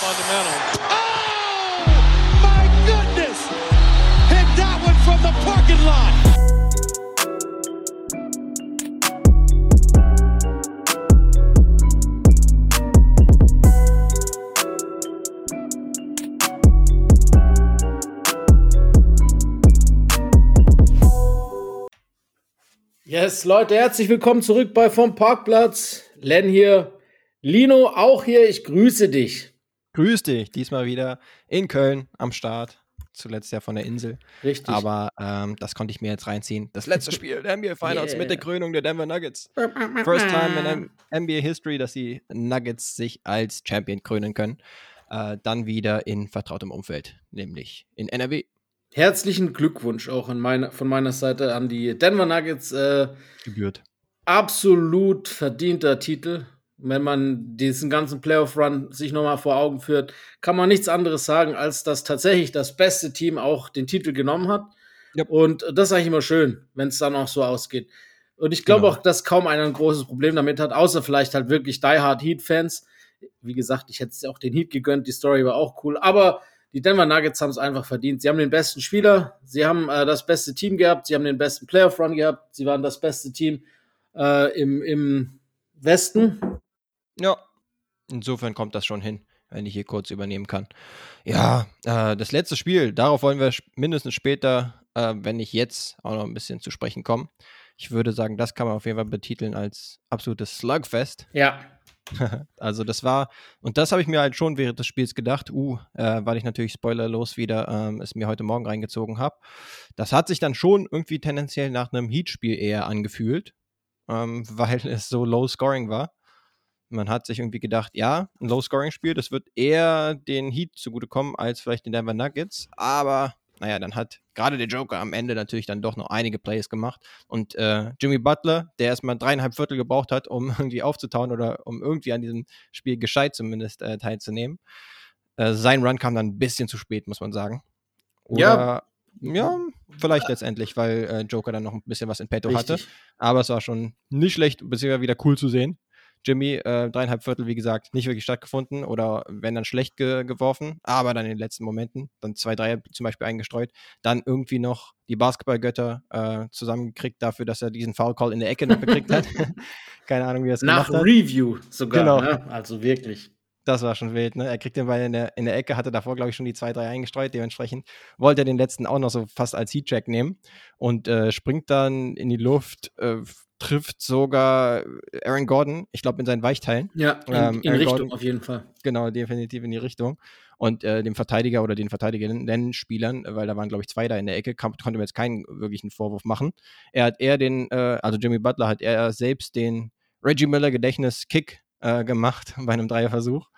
fundamental. Oh, my goodness! Hit that one from the parking lot. Yes, Leute, herzlich willkommen zurück bei Vom Parkplatz. Len hier, Lino auch hier. Ich grüße dich. Grüß dich, diesmal wieder in Köln am Start. Zuletzt ja von der Insel. Richtig. Aber ähm, das konnte ich mir jetzt reinziehen. Das letzte Spiel der NBA Finals Yeah. mit der Krönung der Denver Nuggets. First time in NBA History, dass die Nuggets sich als Champion krönen können. Äh, dann wieder in vertrautem Umfeld, nämlich in NRW. Herzlichen Glückwunsch auch in meiner, von meiner Seite an die Denver Nuggets. Äh, Gebührt. absolut verdienter Titel. Wenn man diesen ganzen Playoff-Run sich nochmal vor Augen führt, kann man nichts anderes sagen, als dass tatsächlich das beste Team auch den Titel genommen hat. Yep. Und das ist eigentlich immer schön, wenn es dann auch so ausgeht. Und ich glaube Genau. auch, dass kaum einer ein großes Problem damit hat, außer vielleicht halt wirklich Die Hard Heat-Fans. Wie gesagt, ich hätte es auch den Heat gegönnt, die Story war auch cool. Aber die Denver Nuggets haben es einfach verdient. Sie haben den besten Spieler, sie haben äh, das beste Team gehabt, sie haben den besten Playoff-Run gehabt, sie waren das beste Team äh, im, im Westen. Ja, insofern kommt das schon hin, wenn ich hier kurz übernehmen kann. Ja, äh, das letzte Spiel, darauf wollen wir mindestens später, äh, wenn nicht jetzt, auch noch ein bisschen zu sprechen kommen. Ich würde sagen, das kann man auf jeden Fall betiteln als absolutes Slugfest. Ja, Also das war, und das habe ich mir halt schon während des Spiels gedacht, uh, äh, weil ich natürlich spoilerlos wieder ähm, es mir heute Morgen reingezogen habe. Das hat sich dann schon irgendwie tendenziell nach einem Heat-Spiel eher angefühlt, ähm, weil es so low-scoring war. Man hat sich irgendwie gedacht, ja, ein Low-Scoring-Spiel, das wird eher den Heat zugutekommen als vielleicht den Denver Nuggets. Aber naja, dann hat gerade der Joker am Ende natürlich dann doch noch einige Plays gemacht. Und äh, Jimmy Butler, der erstmal dreieinhalb Viertel gebraucht hat, um irgendwie aufzutauen oder um irgendwie an diesem Spiel gescheit zumindest äh, teilzunehmen. Äh, sein Run kam dann ein bisschen zu spät, muss man sagen. Ja. Oder, ja, vielleicht letztendlich, weil äh, Joker dann noch ein bisschen was in petto hatte. richtig. Aber es war schon nicht schlecht, beziehungsweise wieder cool zu sehen. Jimmy, äh, dreieinhalb Viertel, wie gesagt, nicht wirklich stattgefunden oder wenn dann schlecht ge geworfen, aber dann in den letzten Momenten, dann zwei, drei zum Beispiel eingestreut, dann irgendwie noch die Basketballgötter äh, zusammengekriegt dafür, dass er diesen Foul Call in der Ecke noch gekriegt hat. Keine Ahnung, wie er es Nach gemacht hat. Review sogar. Genau. Ne? Also wirklich. Das war schon wild, ne? Er kriegt den Ball in der, in der Ecke, hatte davor, glaube ich, schon die zwei, drei eingestreut. Dementsprechend wollte er den letzten auch noch so fast als Heat-Check nehmen und äh, springt dann in die Luft, äh, trifft sogar Aaron Gordon, ich glaube, in seinen Weichteilen. Ja, in, Ähm, in Richtung Gordon- auf jeden Fall. Genau, definitiv in die Richtung. Und äh, dem Verteidiger oder den verteidigenden Spielern, weil da waren, glaube ich, zwei da in der Ecke, kam, konnte mir jetzt keinen wirklichen Vorwurf machen. Er hat eher den, äh, also Jimmy Butler hat er selbst den Reggie Miller Gedächtnis-Kick äh, gemacht bei einem Dreierversuch.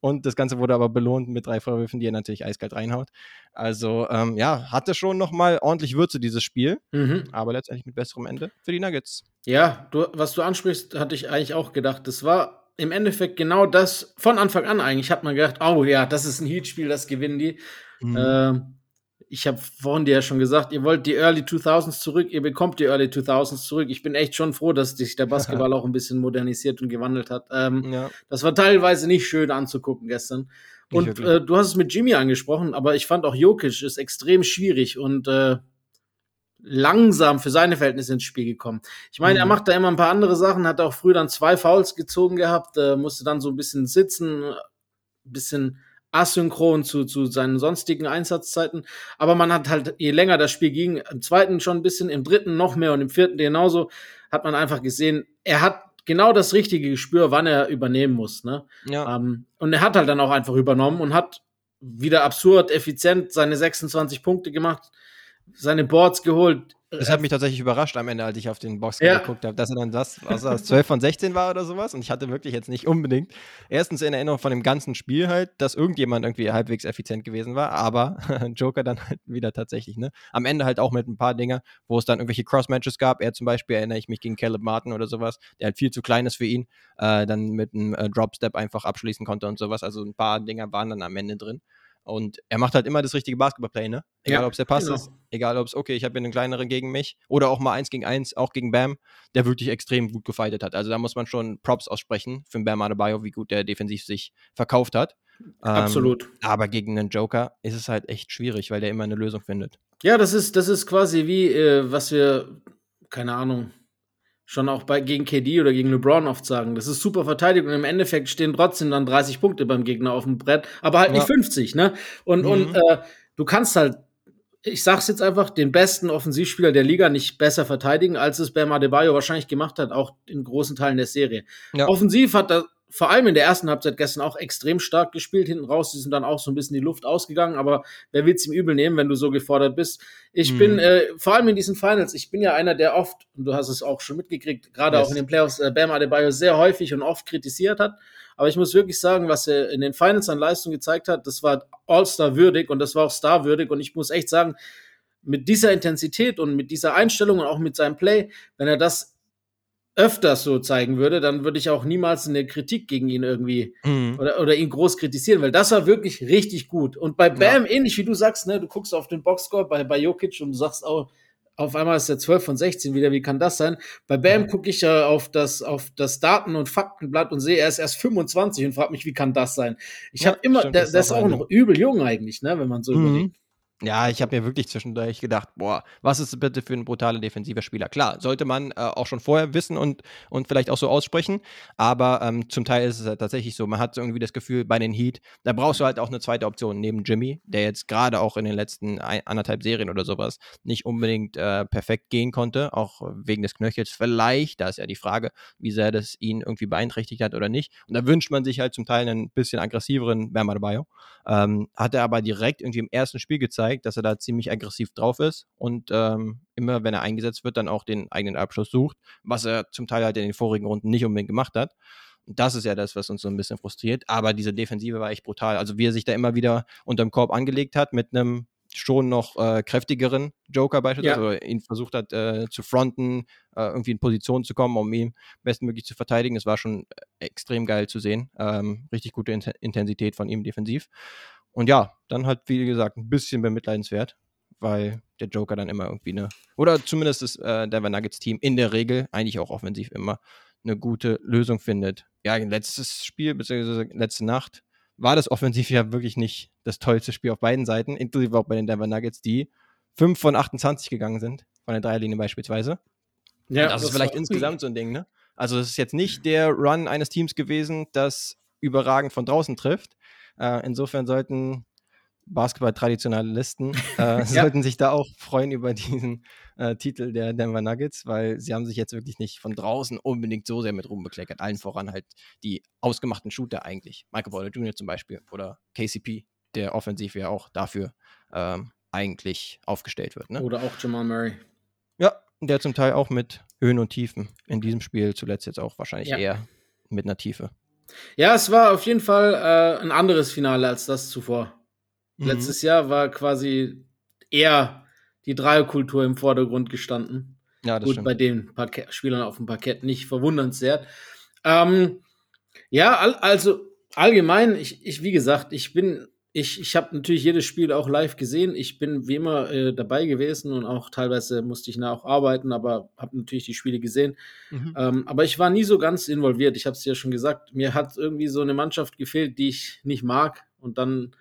Und das Ganze wurde aber belohnt mit drei Vorwürfen, die er natürlich eiskalt reinhaut. Also, ähm, ja, hatte schon nochmal ordentlich Würze, dieses Spiel, Mhm. aber letztendlich mit besserem Ende für die Nuggets. Ja, du, was du ansprichst, hatte ich eigentlich auch gedacht. Das war im Endeffekt genau das von Anfang an eigentlich. Hat man gedacht, oh ja, das ist ein Heat-Spiel, das gewinnen die. Mhm. Ähm, ich habe vorhin dir ja schon gesagt, ihr wollt die Early 2000s zurück, ihr bekommt die Early 2000s zurück. Ich bin echt schon froh, dass sich der Basketball auch ein bisschen modernisiert und gewandelt hat. Ähm, ja, das war teilweise nicht schön anzugucken gestern. Und äh, du hast es mit Jimmy angesprochen, aber ich fand auch Jokic ist extrem schwierig und äh, langsam für seine Verhältnisse ins Spiel gekommen. Ich meine, er Mhm. macht da immer ein paar andere Sachen, hat auch früh dann zwei Fouls gezogen gehabt, äh, musste dann so ein bisschen sitzen, ein bisschen asynchron zu, zu seinen sonstigen Einsatzzeiten. Aber man hat halt, je länger das Spiel ging, im zweiten schon ein bisschen, im dritten noch mehr und im vierten genauso, hat man einfach gesehen, er hat genau das richtige Gespür, wann er übernehmen muss. Ne? ja. Ähm, und er hat halt dann auch einfach übernommen und hat wieder absurd effizient seine 26 Punkte gemacht, seine Boards geholt. Das hat mich tatsächlich überrascht am Ende, als ich auf den Box Ja. geguckt habe, dass er dann das, was das 12 von 16 war oder sowas. Und ich hatte wirklich jetzt nicht unbedingt erstens in Erinnerung von dem ganzen Spiel halt, dass irgendjemand irgendwie halbwegs effizient gewesen war, aber Joker dann halt wieder tatsächlich, ne? Am Ende halt auch mit ein paar Dinger, wo es dann irgendwelche Cross-Matches gab. Er zum Beispiel erinnere ich mich gegen Caleb Martin oder sowas, der halt viel zu klein ist für ihn, äh, dann mit einem äh, Drop-Step einfach abschließen konnte und sowas. Also ein paar Dinger waren dann am Ende drin. Und er macht halt immer das richtige Basketballplay, ne? Egal, Ja, ob es der Pass genau. ist, egal, ob es, okay, ich habe hier einen kleineren gegen mich oder auch mal eins gegen eins, auch gegen Bam, der wirklich extrem gut gefightet hat. Also da muss man schon Props aussprechen für Bam Adebayo, wie gut der defensiv sich verkauft hat. Absolut. Ähm, aber gegen einen Joker ist es halt echt schwierig, weil der immer eine Lösung findet. Ja, das ist, das ist quasi wie, äh, was wir, keine Ahnung, schon auch bei, gegen KD oder gegen LeBron oft sagen. Das ist super verteidigt und im Endeffekt stehen trotzdem dann 30 Punkte beim Gegner auf dem Brett, aber halt ja. nicht 50, ne? Und, mhm. und äh, du kannst halt, ich sag's jetzt einfach, den besten Offensivspieler der Liga nicht besser verteidigen, als es Bam Adebayo wahrscheinlich gemacht hat, auch in großen Teilen der Serie. Ja. Offensiv hat er vor allem in der ersten Halbzeit gestern auch extrem stark gespielt. Hinten raus ist dann auch so ein bisschen die Luft ausgegangen, aber wer will es ihm übel nehmen, wenn du so gefordert bist? Ich mhm. bin äh, vor allem in diesen Finals, ich bin ja einer, der oft, und du hast es auch schon mitgekriegt, gerade yes. auch in den Playoffs, äh, Bam Adebayo sehr häufig und oft kritisiert hat. Aber ich muss wirklich sagen, was er in den Finals an Leistung gezeigt hat, das war All-Star würdig und das war auch Star würdig. Und ich muss echt sagen, mit dieser Intensität und mit dieser Einstellung und auch mit seinem Play, wenn er das öfters so zeigen würde, dann würde ich auch niemals eine Kritik gegen ihn irgendwie mhm. oder, oder ihn groß kritisieren, weil das war wirklich richtig gut. Und bei Bam, ja. ähnlich wie du sagst, ne, du guckst auf den Boxscore bei, bei Jokic und du sagst auch, auf einmal ist er 12 von 16 wieder, wie kann das sein? Bei Bam mhm. gucke ich ja auf das, auf das Daten- und Faktenblatt und sehe, er ist erst 25 und frage mich, wie kann das sein? Ich ja, habe immer, stimmt, der, der ist auch noch übel jung eigentlich, ne, wenn man so mhm. überlegt. Ja, ich habe mir wirklich zwischendurch gedacht, boah, was ist bitte für ein brutaler defensiver Spieler? Klar, sollte man äh, auch schon vorher wissen und, und vielleicht auch so aussprechen, aber ähm, zum Teil ist es halt tatsächlich so, man hat irgendwie das Gefühl, bei den Heat, da brauchst du halt auch eine zweite Option neben Jimmy, der jetzt gerade auch in den letzten ein, anderthalb Serien oder sowas nicht unbedingt äh, perfekt gehen konnte, auch wegen des Knöchels vielleicht, da ist ja die Frage, wie sehr das ihn irgendwie beeinträchtigt hat oder nicht. Und da wünscht man sich halt zum Teil einen bisschen aggressiveren Bam Adebayo. Ähm, hat er aber direkt irgendwie im ersten Spiel gezeigt, gezeigt, dass er da ziemlich aggressiv drauf ist und ähm, immer, wenn er eingesetzt wird, dann auch den eigenen Abschluss sucht, was er zum Teil halt in den vorigen Runden nicht unbedingt gemacht hat. Und das ist ja das, was uns so ein bisschen frustriert. Aber diese Defensive war echt brutal. Also wie er sich da immer wieder unterm Korb angelegt hat mit einem schon noch äh, kräftigeren Joker beispielsweise, ja. oder ihn versucht hat äh, zu fronten, äh, irgendwie in Position zu kommen, um ihn bestmöglich zu verteidigen. Es war schon äh, extrem geil zu sehen. Ähm, richtig gute Intensität von ihm defensiv. Und ja, dann halt, wie gesagt, ein bisschen bemitleidenswert, weil der Joker dann immer irgendwie eine, oder zumindest das äh, Denver Nuggets Team in der Regel, eigentlich auch offensiv immer, eine gute Lösung findet. Ja, letztes Spiel, beziehungsweise letzte Nacht, war das offensiv ja wirklich nicht das tollste Spiel auf beiden Seiten, inklusive auch bei den Denver Nuggets, die 5 von 28 gegangen sind, von der Dreierlinie beispielsweise. Ja, das, das ist vielleicht insgesamt so ein Ding, ne? Also, es ist jetzt nicht der Run eines Teams gewesen, das überragend von draußen trifft, äh, insofern sollten Basketball-Traditionalisten äh, ja. sollten sich da auch freuen über diesen äh, Titel der Denver Nuggets, weil sie haben sich jetzt wirklich nicht von draußen unbedingt so sehr mit rumbekleckert. Allen voran halt die ausgemachten Shooter eigentlich. Michael Porter Jr. zum Beispiel oder KCP, der offensiv ja auch dafür ähm, eigentlich aufgestellt wird. Ne? Oder auch Jamal Murray. Ja, der zum Teil auch mit Höhen und Tiefen. In diesem Spiel zuletzt jetzt auch wahrscheinlich ja. eher mit einer Tiefe. Ja, es war auf jeden Fall äh, ein anderes Finale als das zuvor. Mhm. Letztes Jahr war quasi eher die Dreierkultur im Vordergrund gestanden. Ja, das Gut, stimmt. bei den Parkett Spielern auf dem Parkett nicht verwundernswert. Ähm, ja, all, also allgemein, ich, ich, wie gesagt, ich bin ich, ich habe natürlich jedes Spiel auch live gesehen. Ich bin wie immer äh, dabei gewesen und auch teilweise musste ich nach arbeiten, aber habe natürlich die Spiele gesehen. Mhm. Ähm, aber ich war nie so ganz involviert. Ich habe es ja schon gesagt. Mir hat irgendwie so eine Mannschaft gefehlt, die ich nicht mag und dann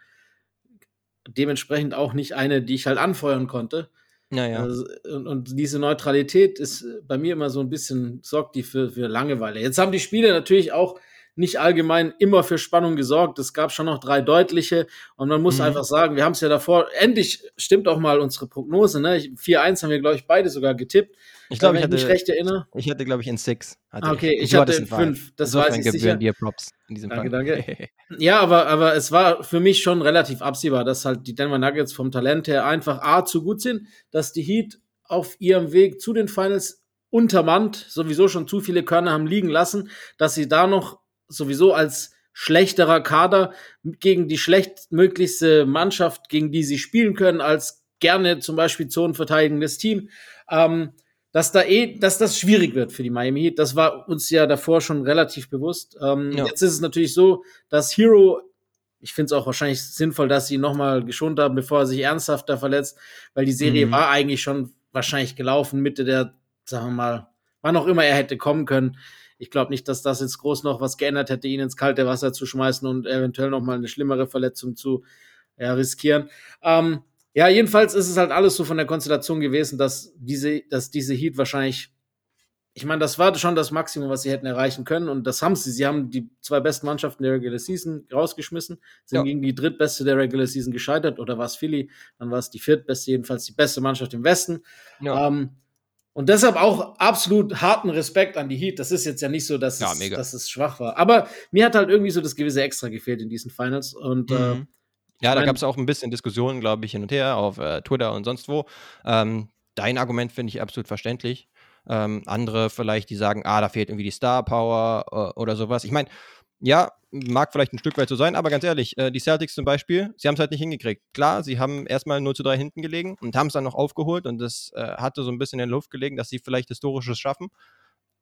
dementsprechend auch nicht eine, die ich halt anfeuern konnte. Naja. Also, und, und, diese Neutralität ist bei mir immer so ein bisschen, sorgt die für, für Langeweile. Jetzt haben die Spiele natürlich auch nicht allgemein immer für Spannung gesorgt. Es gab schon noch drei deutliche und man muss mhm. einfach sagen, wir haben es ja davor, endlich stimmt auch mal unsere Prognose, ne? 4-1 haben wir, glaube ich, beide sogar getippt. Ich glaube, ich hatte, mich recht erinnere. Ich hatte, glaube ich, in 6. Ah, okay, ich, ich hatte in 5. Das war ich sicher. dir Props in diesem danke, Fall. Danke. ja, aber, aber es war für mich schon relativ absehbar, dass halt die Denver Nuggets vom Talent her einfach A, zu gut sind, dass die Heat auf ihrem Weg zu den Finals untermannt, sowieso schon zu viele Körner haben liegen lassen, dass sie da noch sowieso als schlechterer Kader gegen die schlechtmöglichste Mannschaft, gegen die sie spielen können, als gerne zum Beispiel zonenverteidigendes Team, ähm, dass da eh, dass das schwierig wird für die Miami Heat. Das war uns ja davor schon relativ bewusst. Ähm, ja. Jetzt ist es natürlich so, dass Hero, ich finde es auch wahrscheinlich sinnvoll, dass sie ihn nochmal geschont haben, bevor er sich ernsthafter verletzt, weil die Serie mhm. war eigentlich schon wahrscheinlich gelaufen, Mitte der, sagen wir mal, wann auch immer er hätte kommen können. Ich glaube nicht, dass das jetzt groß noch was geändert hätte, ihn ins kalte Wasser zu schmeißen und eventuell noch mal eine schlimmere Verletzung zu ja, riskieren. Ähm, ja, jedenfalls ist es halt alles so von der Konstellation gewesen, dass diese, dass diese Heat wahrscheinlich, ich meine, das war schon das Maximum, was sie hätten erreichen können und das haben sie. Sie haben die zwei besten Mannschaften der Regular Season rausgeschmissen, sind ja. gegen die drittbeste der Regular Season gescheitert oder war es Philly, dann war es die viertbeste, jedenfalls die beste Mannschaft im Westen. Ja. Ähm, und deshalb auch absolut harten Respekt an die Heat. Das ist jetzt ja nicht so, dass, ja, es, dass es schwach war. Aber mir hat halt irgendwie so das gewisse Extra gefehlt in diesen Finals. Und äh, mhm. äh, ja, da gab es auch ein bisschen Diskussionen, glaube ich, hin und her auf äh, Twitter und sonst wo. Ähm, dein Argument finde ich absolut verständlich. Ähm, andere vielleicht, die sagen, ah, da fehlt irgendwie die Star Power äh, oder sowas. Ich meine, ja, mag vielleicht ein Stück weit so sein, aber ganz ehrlich, äh, die Celtics zum Beispiel, sie haben es halt nicht hingekriegt. Klar, sie haben erstmal 0 zu 3 hinten gelegen und haben es dann noch aufgeholt und das äh, hatte so ein bisschen in der Luft gelegen, dass sie vielleicht Historisches schaffen.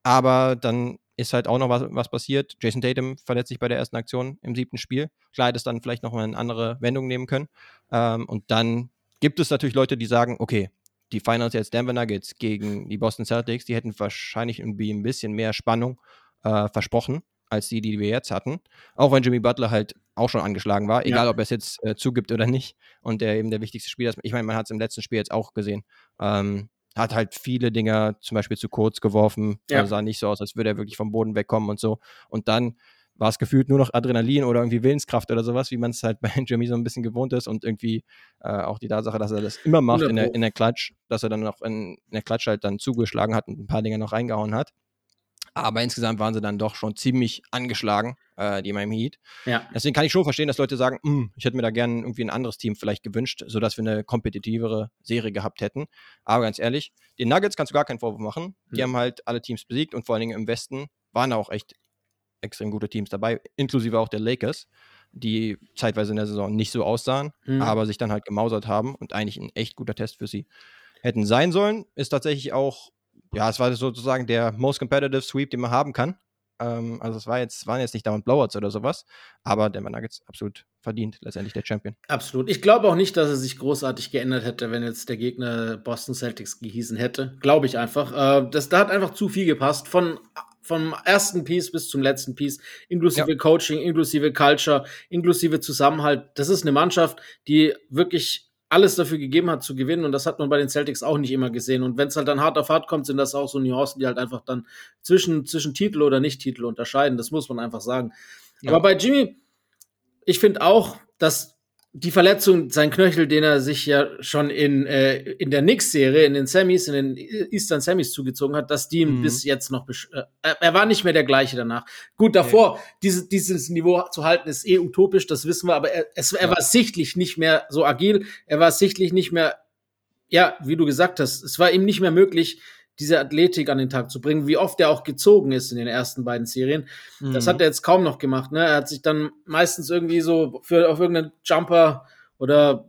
Aber dann ist halt auch noch was, was passiert. Jason Tatum verletzt sich bei der ersten Aktion im siebten Spiel. Klar, hätte es dann vielleicht noch mal eine andere Wendung nehmen können. Ähm, und dann gibt es natürlich Leute, die sagen, okay, die Finals jetzt Denver Nuggets gegen die Boston Celtics, die hätten wahrscheinlich irgendwie ein bisschen mehr Spannung äh, versprochen als die, die wir jetzt hatten. Auch wenn Jimmy Butler halt auch schon angeschlagen war, egal ja. ob er es jetzt äh, zugibt oder nicht. Und der eben der wichtigste Spieler ist. Ich meine, man hat es im letzten Spiel jetzt auch gesehen. Ähm, hat halt viele Dinger zum Beispiel zu kurz geworfen. Ja. Also sah nicht so aus, als würde er wirklich vom Boden wegkommen und so. Und dann war es gefühlt nur noch Adrenalin oder irgendwie Willenskraft oder sowas, wie man es halt bei Jimmy so ein bisschen gewohnt ist und irgendwie äh, auch die Tatsache, dass er das immer macht in der, in der Klatsch, dass er dann noch in, in der Klatsch halt dann zugeschlagen hat und ein paar Dinge noch reingehauen hat. Aber insgesamt waren sie dann doch schon ziemlich angeschlagen, äh, die Miami Heat. Ja. Deswegen kann ich schon verstehen, dass Leute sagen, hm, ich hätte mir da gerne irgendwie ein anderes Team vielleicht gewünscht, sodass wir eine kompetitivere Serie gehabt hätten. Aber ganz ehrlich, den Nuggets kannst du gar keinen Vorwurf machen. Die mhm. haben halt alle Teams besiegt und vor allen Dingen im Westen waren auch echt extrem gute Teams dabei, inklusive auch der Lakers, die zeitweise in der Saison nicht so aussahen, mhm. aber sich dann halt gemausert haben und eigentlich ein echt guter Test für sie hätten sein sollen. Ist tatsächlich auch ja, es war sozusagen der most competitive Sweep, den man haben kann. Ähm, also es war jetzt, waren jetzt nicht dauernd Blowouts oder sowas, aber der Nuggets absolut verdient, letztendlich der Champion. Absolut. Ich glaube auch nicht, dass er sich großartig geändert hätte, wenn jetzt der Gegner Boston Celtics gehießen hätte. Glaube ich einfach. Äh, das, da hat einfach zu viel gepasst. Von vom ersten Piece bis zum letzten Piece, inklusive ja. Coaching, inklusive Culture, inklusive Zusammenhalt. Das ist eine Mannschaft, die wirklich alles dafür gegeben hat zu gewinnen und das hat man bei den Celtics auch nicht immer gesehen. Und wenn es halt dann hart auf hart kommt, sind das auch so Nuancen, die halt einfach dann zwischen, zwischen Titel oder Nicht-Titel unterscheiden. Das muss man einfach sagen. Ja. Aber bei Jimmy, ich finde auch, dass die Verletzung, sein Knöchel, den er sich ja schon in, äh, in der Knicks-Serie, in den Semis, in den Eastern Semis zugezogen hat, dass die ihm mhm. bis jetzt noch, äh, er war nicht mehr der gleiche danach. Gut, davor, okay. diese, dieses Niveau zu halten, ist eh utopisch, das wissen wir, aber er, es, er ja. war sichtlich nicht mehr so agil, er war sichtlich nicht mehr, ja, wie du gesagt hast, es war ihm nicht mehr möglich, diese Athletik an den Tag zu bringen, wie oft er auch gezogen ist in den ersten beiden Serien. Mhm. Das hat er jetzt kaum noch gemacht. Ne? Er hat sich dann meistens irgendwie so für auf irgendeinen Jumper oder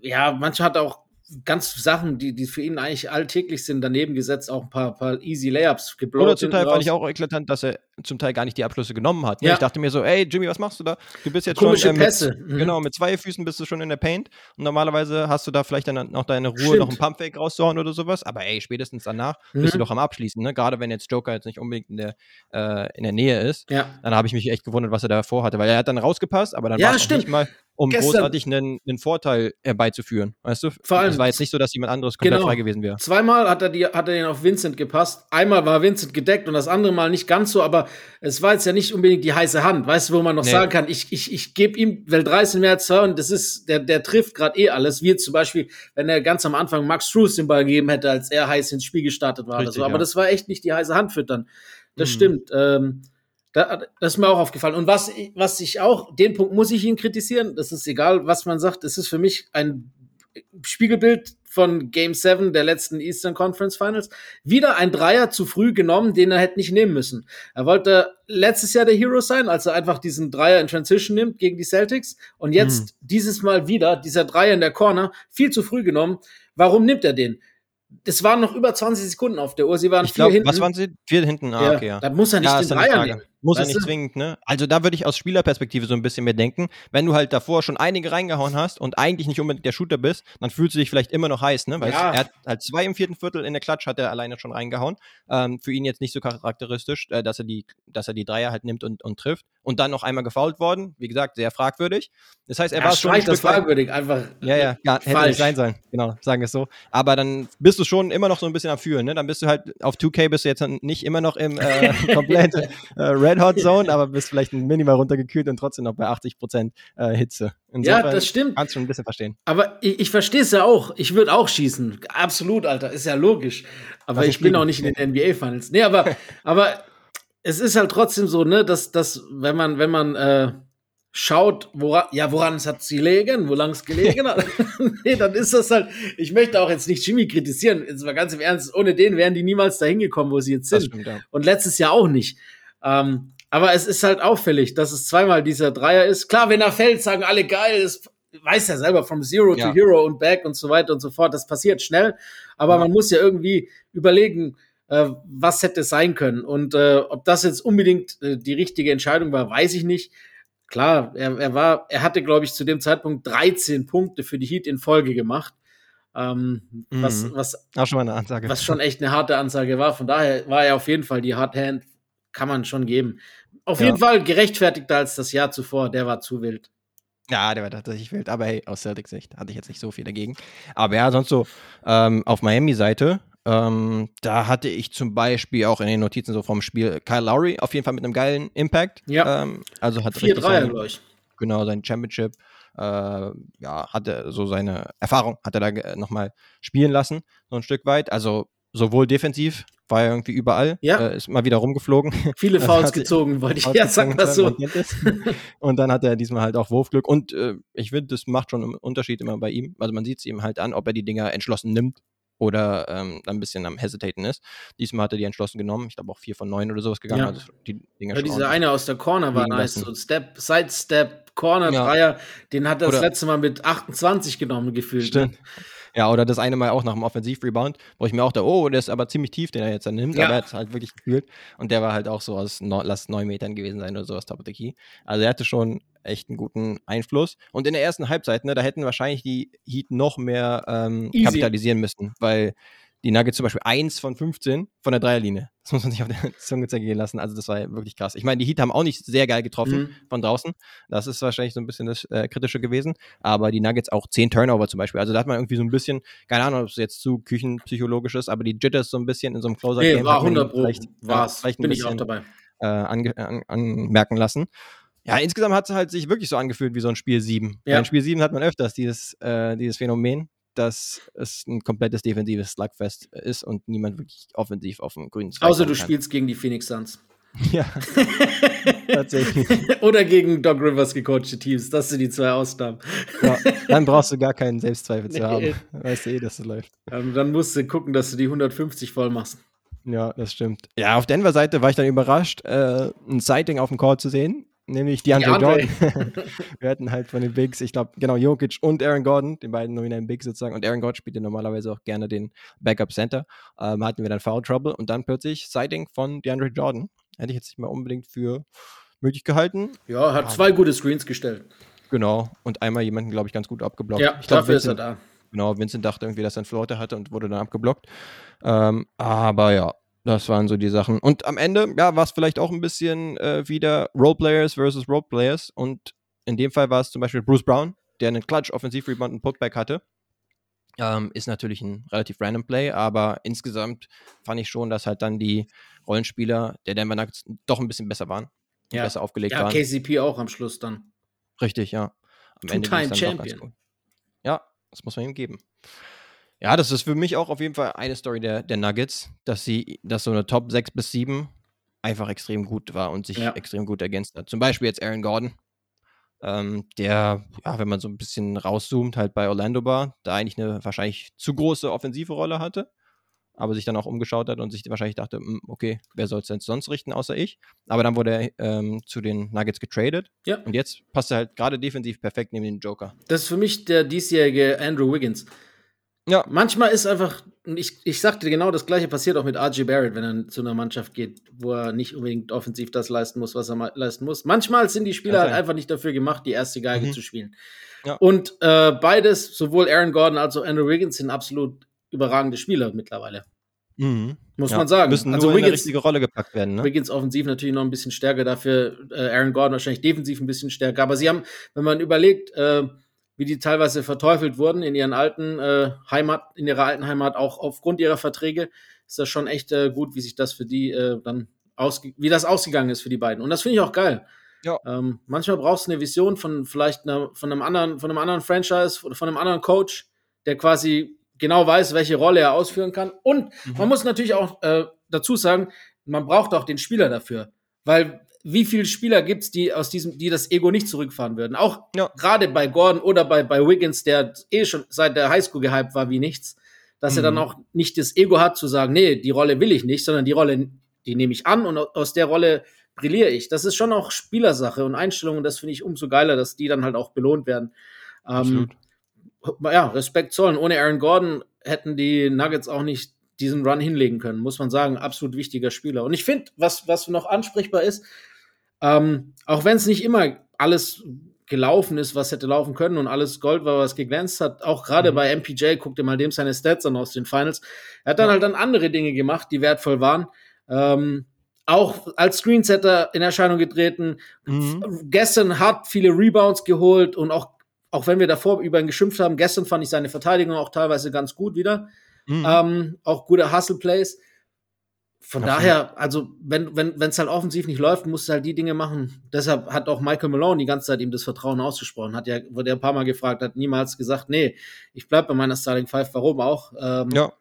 ja, manchmal hat er auch ganz Sachen, die, die für ihn eigentlich alltäglich sind, daneben gesetzt, auch ein paar, paar easy Layups geblockt. Oder zum Teil fand ich auch eklatant, dass er zum Teil gar nicht die Abschlüsse genommen hat. Ne? Ja. Ich dachte mir so, ey Jimmy, was machst du da? Du bist jetzt Komische schon äh, Pässe. Mit, mhm. genau mit zwei Füßen bist du schon in der Paint und normalerweise hast du da vielleicht dann noch deine Ruhe, Stimmt. noch ein Pumpfake rauszuhauen oder sowas. Aber ey, spätestens danach mhm. bist du doch am Abschließen. Ne? Gerade wenn jetzt Joker jetzt nicht unbedingt in der äh, in der Nähe ist, ja. dann habe ich mich echt gewundert, was er da vorhatte, weil er hat dann rausgepasst, aber dann ja, war es nicht mal um Gestern, großartig einen, einen Vorteil herbeizuführen. Weißt du? Vor allem, es war jetzt nicht so, dass jemand anderes komplett genau, frei gewesen wäre. Zweimal hat er, die, hat er den auf Vincent gepasst. Einmal war Vincent gedeckt und das andere Mal nicht ganz so, aber es war jetzt ja nicht unbedingt die heiße Hand, weißt du, wo man noch nee. sagen kann, ich, ich, ich gebe ihm, weil 13 mehr als zwei und das ist, der, der trifft gerade eh alles. Wie zum Beispiel, wenn er ganz am Anfang Max Struess den Ball gegeben hätte, als er heiß ins Spiel gestartet war Richtig, oder so. Aber ja. das war echt nicht die heiße Hand füttern. Das mhm. stimmt. Ähm, das ist mir auch aufgefallen. Und was, was ich auch, den Punkt muss ich ihn kritisieren. Das ist egal, was man sagt. Das ist für mich ein Spiegelbild von Game 7 der letzten Eastern Conference Finals. Wieder ein Dreier zu früh genommen, den er hätte nicht nehmen müssen. Er wollte letztes Jahr der Hero sein, als er einfach diesen Dreier in Transition nimmt gegen die Celtics. Und jetzt mhm. dieses Mal wieder, dieser Dreier in der Corner, viel zu früh genommen. Warum nimmt er den? Es waren noch über 20 Sekunden auf der Uhr. Sie waren ich vier glaub, hinten. Was waren sie? Vier hinten. Ah, ja, okay, ja. Da muss er nicht ja, den Dreier nehmen. Muss ja Weißt nicht zwingend, ne? Also da würde ich aus Spielerperspektive so ein bisschen mehr denken. Wenn du halt davor schon einige reingehauen hast und eigentlich nicht unbedingt der Shooter bist, dann fühlst du dich vielleicht immer noch heiß, ne? Weil Ja. er hat halt zwei im vierten Viertel in der Klatsch hat er alleine schon reingehauen. Ähm, für ihn jetzt nicht so charakteristisch, äh, dass er die, dass er die Dreier halt nimmt und, und trifft. Und dann noch einmal gefault worden. Wie gesagt, sehr fragwürdig. Das heißt, er Er war schon ein das fragwürdig, einfach. ja, ja, ja hätte falsch. nicht sein sollen. Genau, sagen wir es so. Aber dann bist du schon immer noch so ein bisschen am Fühlen, ne? Dann bist du halt auf 2K bist du jetzt nicht immer noch im äh, komplett äh, Red Hot Zone, aber bist vielleicht ein Minimal runtergekühlt und trotzdem noch bei 80% äh, Hitze. Ja, das stimmt. Kannst du schon ein bisschen verstehen. Aber ich, ich verstehe es ja auch. Ich würde auch schießen. Absolut, Alter. Ist ja logisch. Aber ich bin auch nicht in den NBA-Finals. Nee, aber, aber es ist halt trotzdem so, ne, dass, dass wenn man, wenn man äh, schaut, woran, ja, woran es hat gelegen, wo lang es gelegen hat, nee, dann ist das halt, ich möchte auch jetzt nicht Jimmy kritisieren, jetzt mal ganz im Ernst, ohne den wären die niemals dahin gekommen, wo sie jetzt sind. stimmt, ja. Und letztes Jahr auch nicht. Ähm, aber es ist halt auffällig, dass es zweimal dieser Dreier ist. Klar, wenn er fällt, sagen alle geil, das weiß er selber, from Zero Ja. to Hero und back und so weiter und so fort. Das passiert schnell. Aber Ja. man muss ja irgendwie überlegen, äh, was hätte es sein können. Und äh, ob das jetzt unbedingt äh, die richtige Entscheidung war, weiß ich nicht. Klar, er, er war, er hatte, glaube ich, zu dem Zeitpunkt 13 Punkte für die Heat in Folge gemacht. Ähm, was, Mhm. was Auch schon mal eine Ansage. was schon echt eine harte Ansage war. Von daher war er auf jeden Fall die Hard Hand, kann man schon geben. Auf Ja. jeden Fall gerechtfertigter als das Jahr zuvor. Der war zu wild. Ja, der war tatsächlich wild. Aber hey, aus Celtics Sicht hatte ich jetzt nicht so viel dagegen. Aber ja, sonst so ähm, auf Miami-Seite, ähm, da hatte ich zum Beispiel auch in den Notizen so vom Spiel Kyle Lowry auf jeden Fall mit einem geilen Impact. Ja. Ähm, also hat Vier richtig Dreier, seine- glaube ich. genau sein Championship, äh, ja, hatte so seine Erfahrung, hat er da ge- nochmal spielen lassen, so ein Stück weit. Also sowohl defensiv, war er irgendwie überall, Ja. äh, ist mal wieder rumgeflogen. Viele Also Fouls gezogen, wollte ich ja sagen, was so. Und dann hat er diesmal halt auch Wurfglück. Und äh, ich finde, das macht schon einen Unterschied immer bei ihm. Also man sieht es ihm halt an, ob er die Dinger entschlossen nimmt oder ähm, ein bisschen am Hesitaten ist. Diesmal hat er die entschlossen genommen. Ich glaube auch vier von neun oder sowas gegangen. Ja. Also die Dinger Ja, dieser eine aus der Corner war nice. lassen. So Step, Sidestep, Corner, Ja. Dreier. Den hat er das Oder- letzte Mal mit 28 genommen gefühlt. Stimmt. Ja, oder das eine Mal auch nach dem Offensiv-Rebound, wo ich mir auch da, oh, der ist aber ziemlich tief, den er jetzt dann nimmt, Ja. aber er hat es halt wirklich gefühlt. Und der war halt auch so aus, no, lass neun Metern gewesen sein oder so aus Top of the Key. Also er hatte schon echt einen guten Einfluss. Und in der ersten Halbzeit, ne, da hätten wahrscheinlich die Heat noch mehr ähm, kapitalisieren müssen, weil die Nuggets zum Beispiel 1 von 15 von der Dreierlinie. Das muss man sich auf der Zunge zergehen lassen. Also das war ja wirklich krass. Ich meine, die Heat haben auch nicht sehr geil getroffen Mhm. von draußen. Das ist wahrscheinlich so ein bisschen das äh, Kritische gewesen. Aber die Nuggets auch 10 Turnover zum Beispiel. Also da hat man irgendwie so ein bisschen, keine Ahnung, ob es jetzt zu küchenpsychologisch ist, aber die Jitters so ein bisschen in so einem Closer-Game Nee, war hat man 100 Pro. War's. vielleicht ein Bin ich auch dabei. äh, ange an anmerken lassen. Ja, insgesamt hat es halt sich wirklich so angefühlt wie so ein Spiel 7. Ja. In Spiel 7 hat man öfters dieses, äh, dieses Phänomen, dass es ein komplettes defensives Slugfest ist und niemand wirklich offensiv auf dem grünen Zweig Außer du kann. spielst gegen die Phoenix Suns. Ja, tatsächlich. Oder gegen Doc Rivers gecoachte Teams. Das sind die zwei Ausnahmen. Ja, dann brauchst du gar keinen Selbstzweifel zu Nee. haben. Weißt du eh, dass es läuft. Ähm, dann musst du gucken, dass du die 150 voll machst. Ja, das stimmt. Ja, auf Denver-Seite war ich dann überrascht, äh, ein Sighting auf dem Call zu sehen, nämlich DeAndre DeAndre. Jordan. Wir hatten halt von den Bigs, ich glaube, genau, Jokic und Aaron Gordon, den beiden nominellen Bigs sozusagen. Und Aaron Gordon spielt ja normalerweise auch gerne den Backup Center. Ähm, hatten wir dann Foul Trouble und dann plötzlich Sighting von DeAndre Jordan. Hätte ich jetzt nicht mal unbedingt für möglich gehalten. Ja, hat zwei gute Screens gestellt. Genau. Und einmal jemanden, glaube ich, ganz gut abgeblockt. Ja, ich glaub, dafür ist er Vincent- da. Genau, Vincent dachte irgendwie, dass er einen Floater hatte und wurde dann abgeblockt. Ähm, aber ja, das waren so die Sachen. Und am Ende, ja, war es vielleicht auch ein bisschen äh, wieder Roleplayers versus Roleplayers. Und in dem Fall war es zum Beispiel Bruce Brown, der einen Clutch, Offensiv-Rebound und Putback hatte. Ähm, ist natürlich ein relativ random Play, aber insgesamt fand ich schon, dass halt dann die Rollenspieler der Denver Nuggets doch ein bisschen besser waren. Ja. Besser aufgelegt Ja, waren. KCP auch am Schluss dann. Richtig, ja. Am Ende Two-time ging's dann doch ganz Champion. gut. Ja, das muss man ihm geben. Ja, das ist für mich auch auf jeden Fall eine Story der, der Nuggets, dass sie, dass so eine Top 6 bis 7 einfach extrem gut war und sich Ja. extrem gut ergänzt hat. Zum Beispiel jetzt Aaron Gordon, ähm, der, ja, wenn man so ein bisschen rauszoomt, halt bei Orlando war, da eigentlich eine wahrscheinlich zu große offensive Rolle hatte, aber sich dann auch umgeschaut hat und sich wahrscheinlich dachte, "Hm, okay, wer soll es denn sonst richten außer ich? Aber dann wurde er ähm, zu den Nuggets getradet Ja. und jetzt passt er halt gerade defensiv perfekt neben den Joker. Das ist für mich der diesjährige Andrew Wiggins. Ja. Manchmal ist einfach, ich, ich sagte genau das gleiche passiert auch mit RJ Barrett, wenn er zu einer Mannschaft geht, wo er nicht unbedingt offensiv das leisten muss, was er leisten muss. Manchmal sind die Spieler halt einfach nicht dafür gemacht, die erste Geige mhm. zu spielen. Ja. Und äh, beides, sowohl Aaron Gordon als auch Andrew Wiggins, sind absolut überragende Spieler mittlerweile. Mhm. Muss ja, man sagen. Müssen also nur Wiggins, in die richtige Rolle gepackt werden. Ne? Wiggins offensiv natürlich noch ein bisschen stärker, dafür äh, Aaron Gordon wahrscheinlich defensiv ein bisschen stärker. Aber sie haben, wenn man überlegt, äh, wie die teilweise verteufelt wurden in ihren alten äh, Heimat, in ihrer alten Heimat, auch aufgrund ihrer Verträge, ist das schon echt äh, gut, wie sich das für die äh, dann ausge wie das ausgegangen ist für die beiden. Und das finde ich auch geil. Ja. Ähm, manchmal brauchst du eine Vision von vielleicht einer, von einem anderen, von einem anderen Franchise oder von einem anderen Coach, der quasi genau weiß, welche Rolle er ausführen kann. Und mhm. man muss natürlich auch äh, dazu sagen, man braucht auch den Spieler dafür. Weil wie viele Spieler gibt es, die aus diesem, die das Ego nicht zurückfahren würden? Auch ja. gerade bei Gordon oder bei, bei Wiggins, der eh schon seit der Highschool gehypt war wie nichts, dass mhm. er dann mhm. auch nicht das Ego hat zu sagen, nee, die Rolle will ich nicht, sondern die Rolle, die nehme ich an und aus der Rolle brilliere ich. Das ist schon auch Spielersache und Einstellung und das finde ich umso geiler, dass die dann halt auch belohnt werden. Ähm, ja, Respekt zollen. Ohne Aaron Gordon hätten die Nuggets auch nicht diesen Run hinlegen können, muss man sagen. Absolut wichtiger Spieler. Und ich finde, was, was noch ansprechbar ist, ähm, auch wenn es nicht immer alles gelaufen ist, was hätte laufen können und alles Gold war, was geglänzt hat, auch gerade mhm. bei MPJ, guck dir mal dem seine Stats an aus den Finals. Er hat dann ja. halt dann andere Dinge gemacht, die wertvoll waren. Ähm, auch als Screensetter in Erscheinung getreten. Mhm. Gestern hat viele Rebounds geholt und auch auch wenn wir davor über ihn geschimpft haben, gestern fand ich seine Verteidigung auch teilweise ganz gut wieder. Mhm. Ähm, auch gute Hustle-Plays. Von okay. daher, also wenn wenn wenn es halt offensiv nicht läuft, musst du halt die Dinge machen. Deshalb hat auch Michael Malone die ganze Zeit ihm das Vertrauen ausgesprochen. Hat ja, wurde er ein paar Mal gefragt, hat niemals gesagt, nee, ich bleib bei meiner Starting Five. Warum auch? Ähm, ja.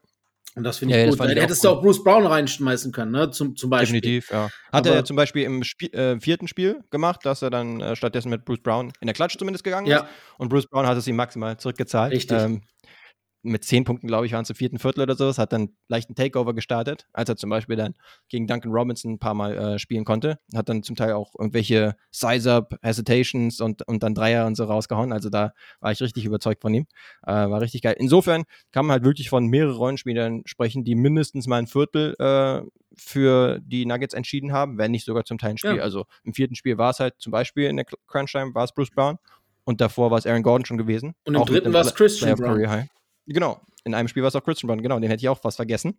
Und das finde ich ja, gut. Da hättest du auch Bruce Brown reinschmeißen können, ne? Zum, zum Beispiel. Definitiv, ja. Hat Aber er zum Beispiel im Spiel, äh, vierten Spiel gemacht, dass er dann äh, stattdessen mit Bruce Brown in der Klatsch zumindest gegangen ja. ist. Und Bruce Brown hat es ihm maximal zurückgezahlt. Richtig. Ähm, mit zehn Punkten, glaube ich, waren es im vierten Viertel oder sowas, hat dann leichten Takeover gestartet, als er zum Beispiel dann gegen Duncan Robinson ein paar Mal äh, spielen konnte. Hat dann zum Teil auch irgendwelche Size-Up, Hesitations und, und dann Dreier und so rausgehauen. Also da war ich richtig überzeugt von ihm. Äh, war richtig geil. Insofern kann man halt wirklich von mehreren Rollenspielern sprechen, die mindestens mal ein Viertel äh, für die Nuggets entschieden haben, wenn nicht sogar zum Teil ein Spiel. Ja. Also im vierten Spiel war es halt zum Beispiel in der Crunch Time war es Bruce Brown und davor war es Aaron Gordon schon gewesen. Und im dritten war es Christian Brown. Genau, in einem Spiel war es auch Christian Brown, genau, den hätte ich auch fast vergessen.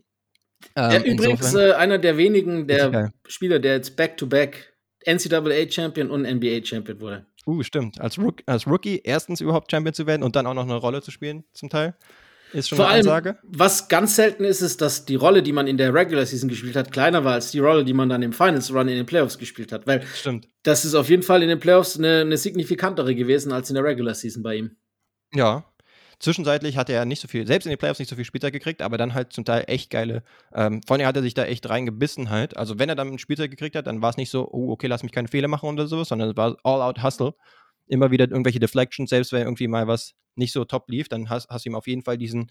Ähm, ja, übrigens äh, einer der wenigen der Spieler, der jetzt Back-to-Back NCAA Champion und NBA Champion wurde. Uh, stimmt. Als, Rook als Rookie erstens überhaupt Champion zu werden und dann auch noch eine Rolle zu spielen, zum Teil. Ist schon Vor eine Ansage. Allem, was ganz selten ist, ist, dass die Rolle, die man in der Regular Season gespielt hat, kleiner war als die Rolle, die man dann im Finals Run in den Playoffs gespielt hat. Weil Stimmt. das ist auf jeden Fall in den Playoffs eine, eine signifikantere gewesen als in der Regular Season bei ihm. Ja, Zwischenzeitlich hatte er nicht so viel, selbst in den Playoffs nicht so viel Spielzeit gekriegt, aber dann halt zum Teil echt geile, ähm, vor allem hat er sich da echt reingebissen halt. Also wenn er dann Spielzeit gekriegt hat, dann war es nicht so, oh, okay, lass mich keine Fehler machen oder sowas, sondern es war All-Out-Hustle. Immer wieder irgendwelche Deflections, selbst wenn irgendwie mal was nicht so top lief, dann hast, hast du ihm auf jeden Fall diesen,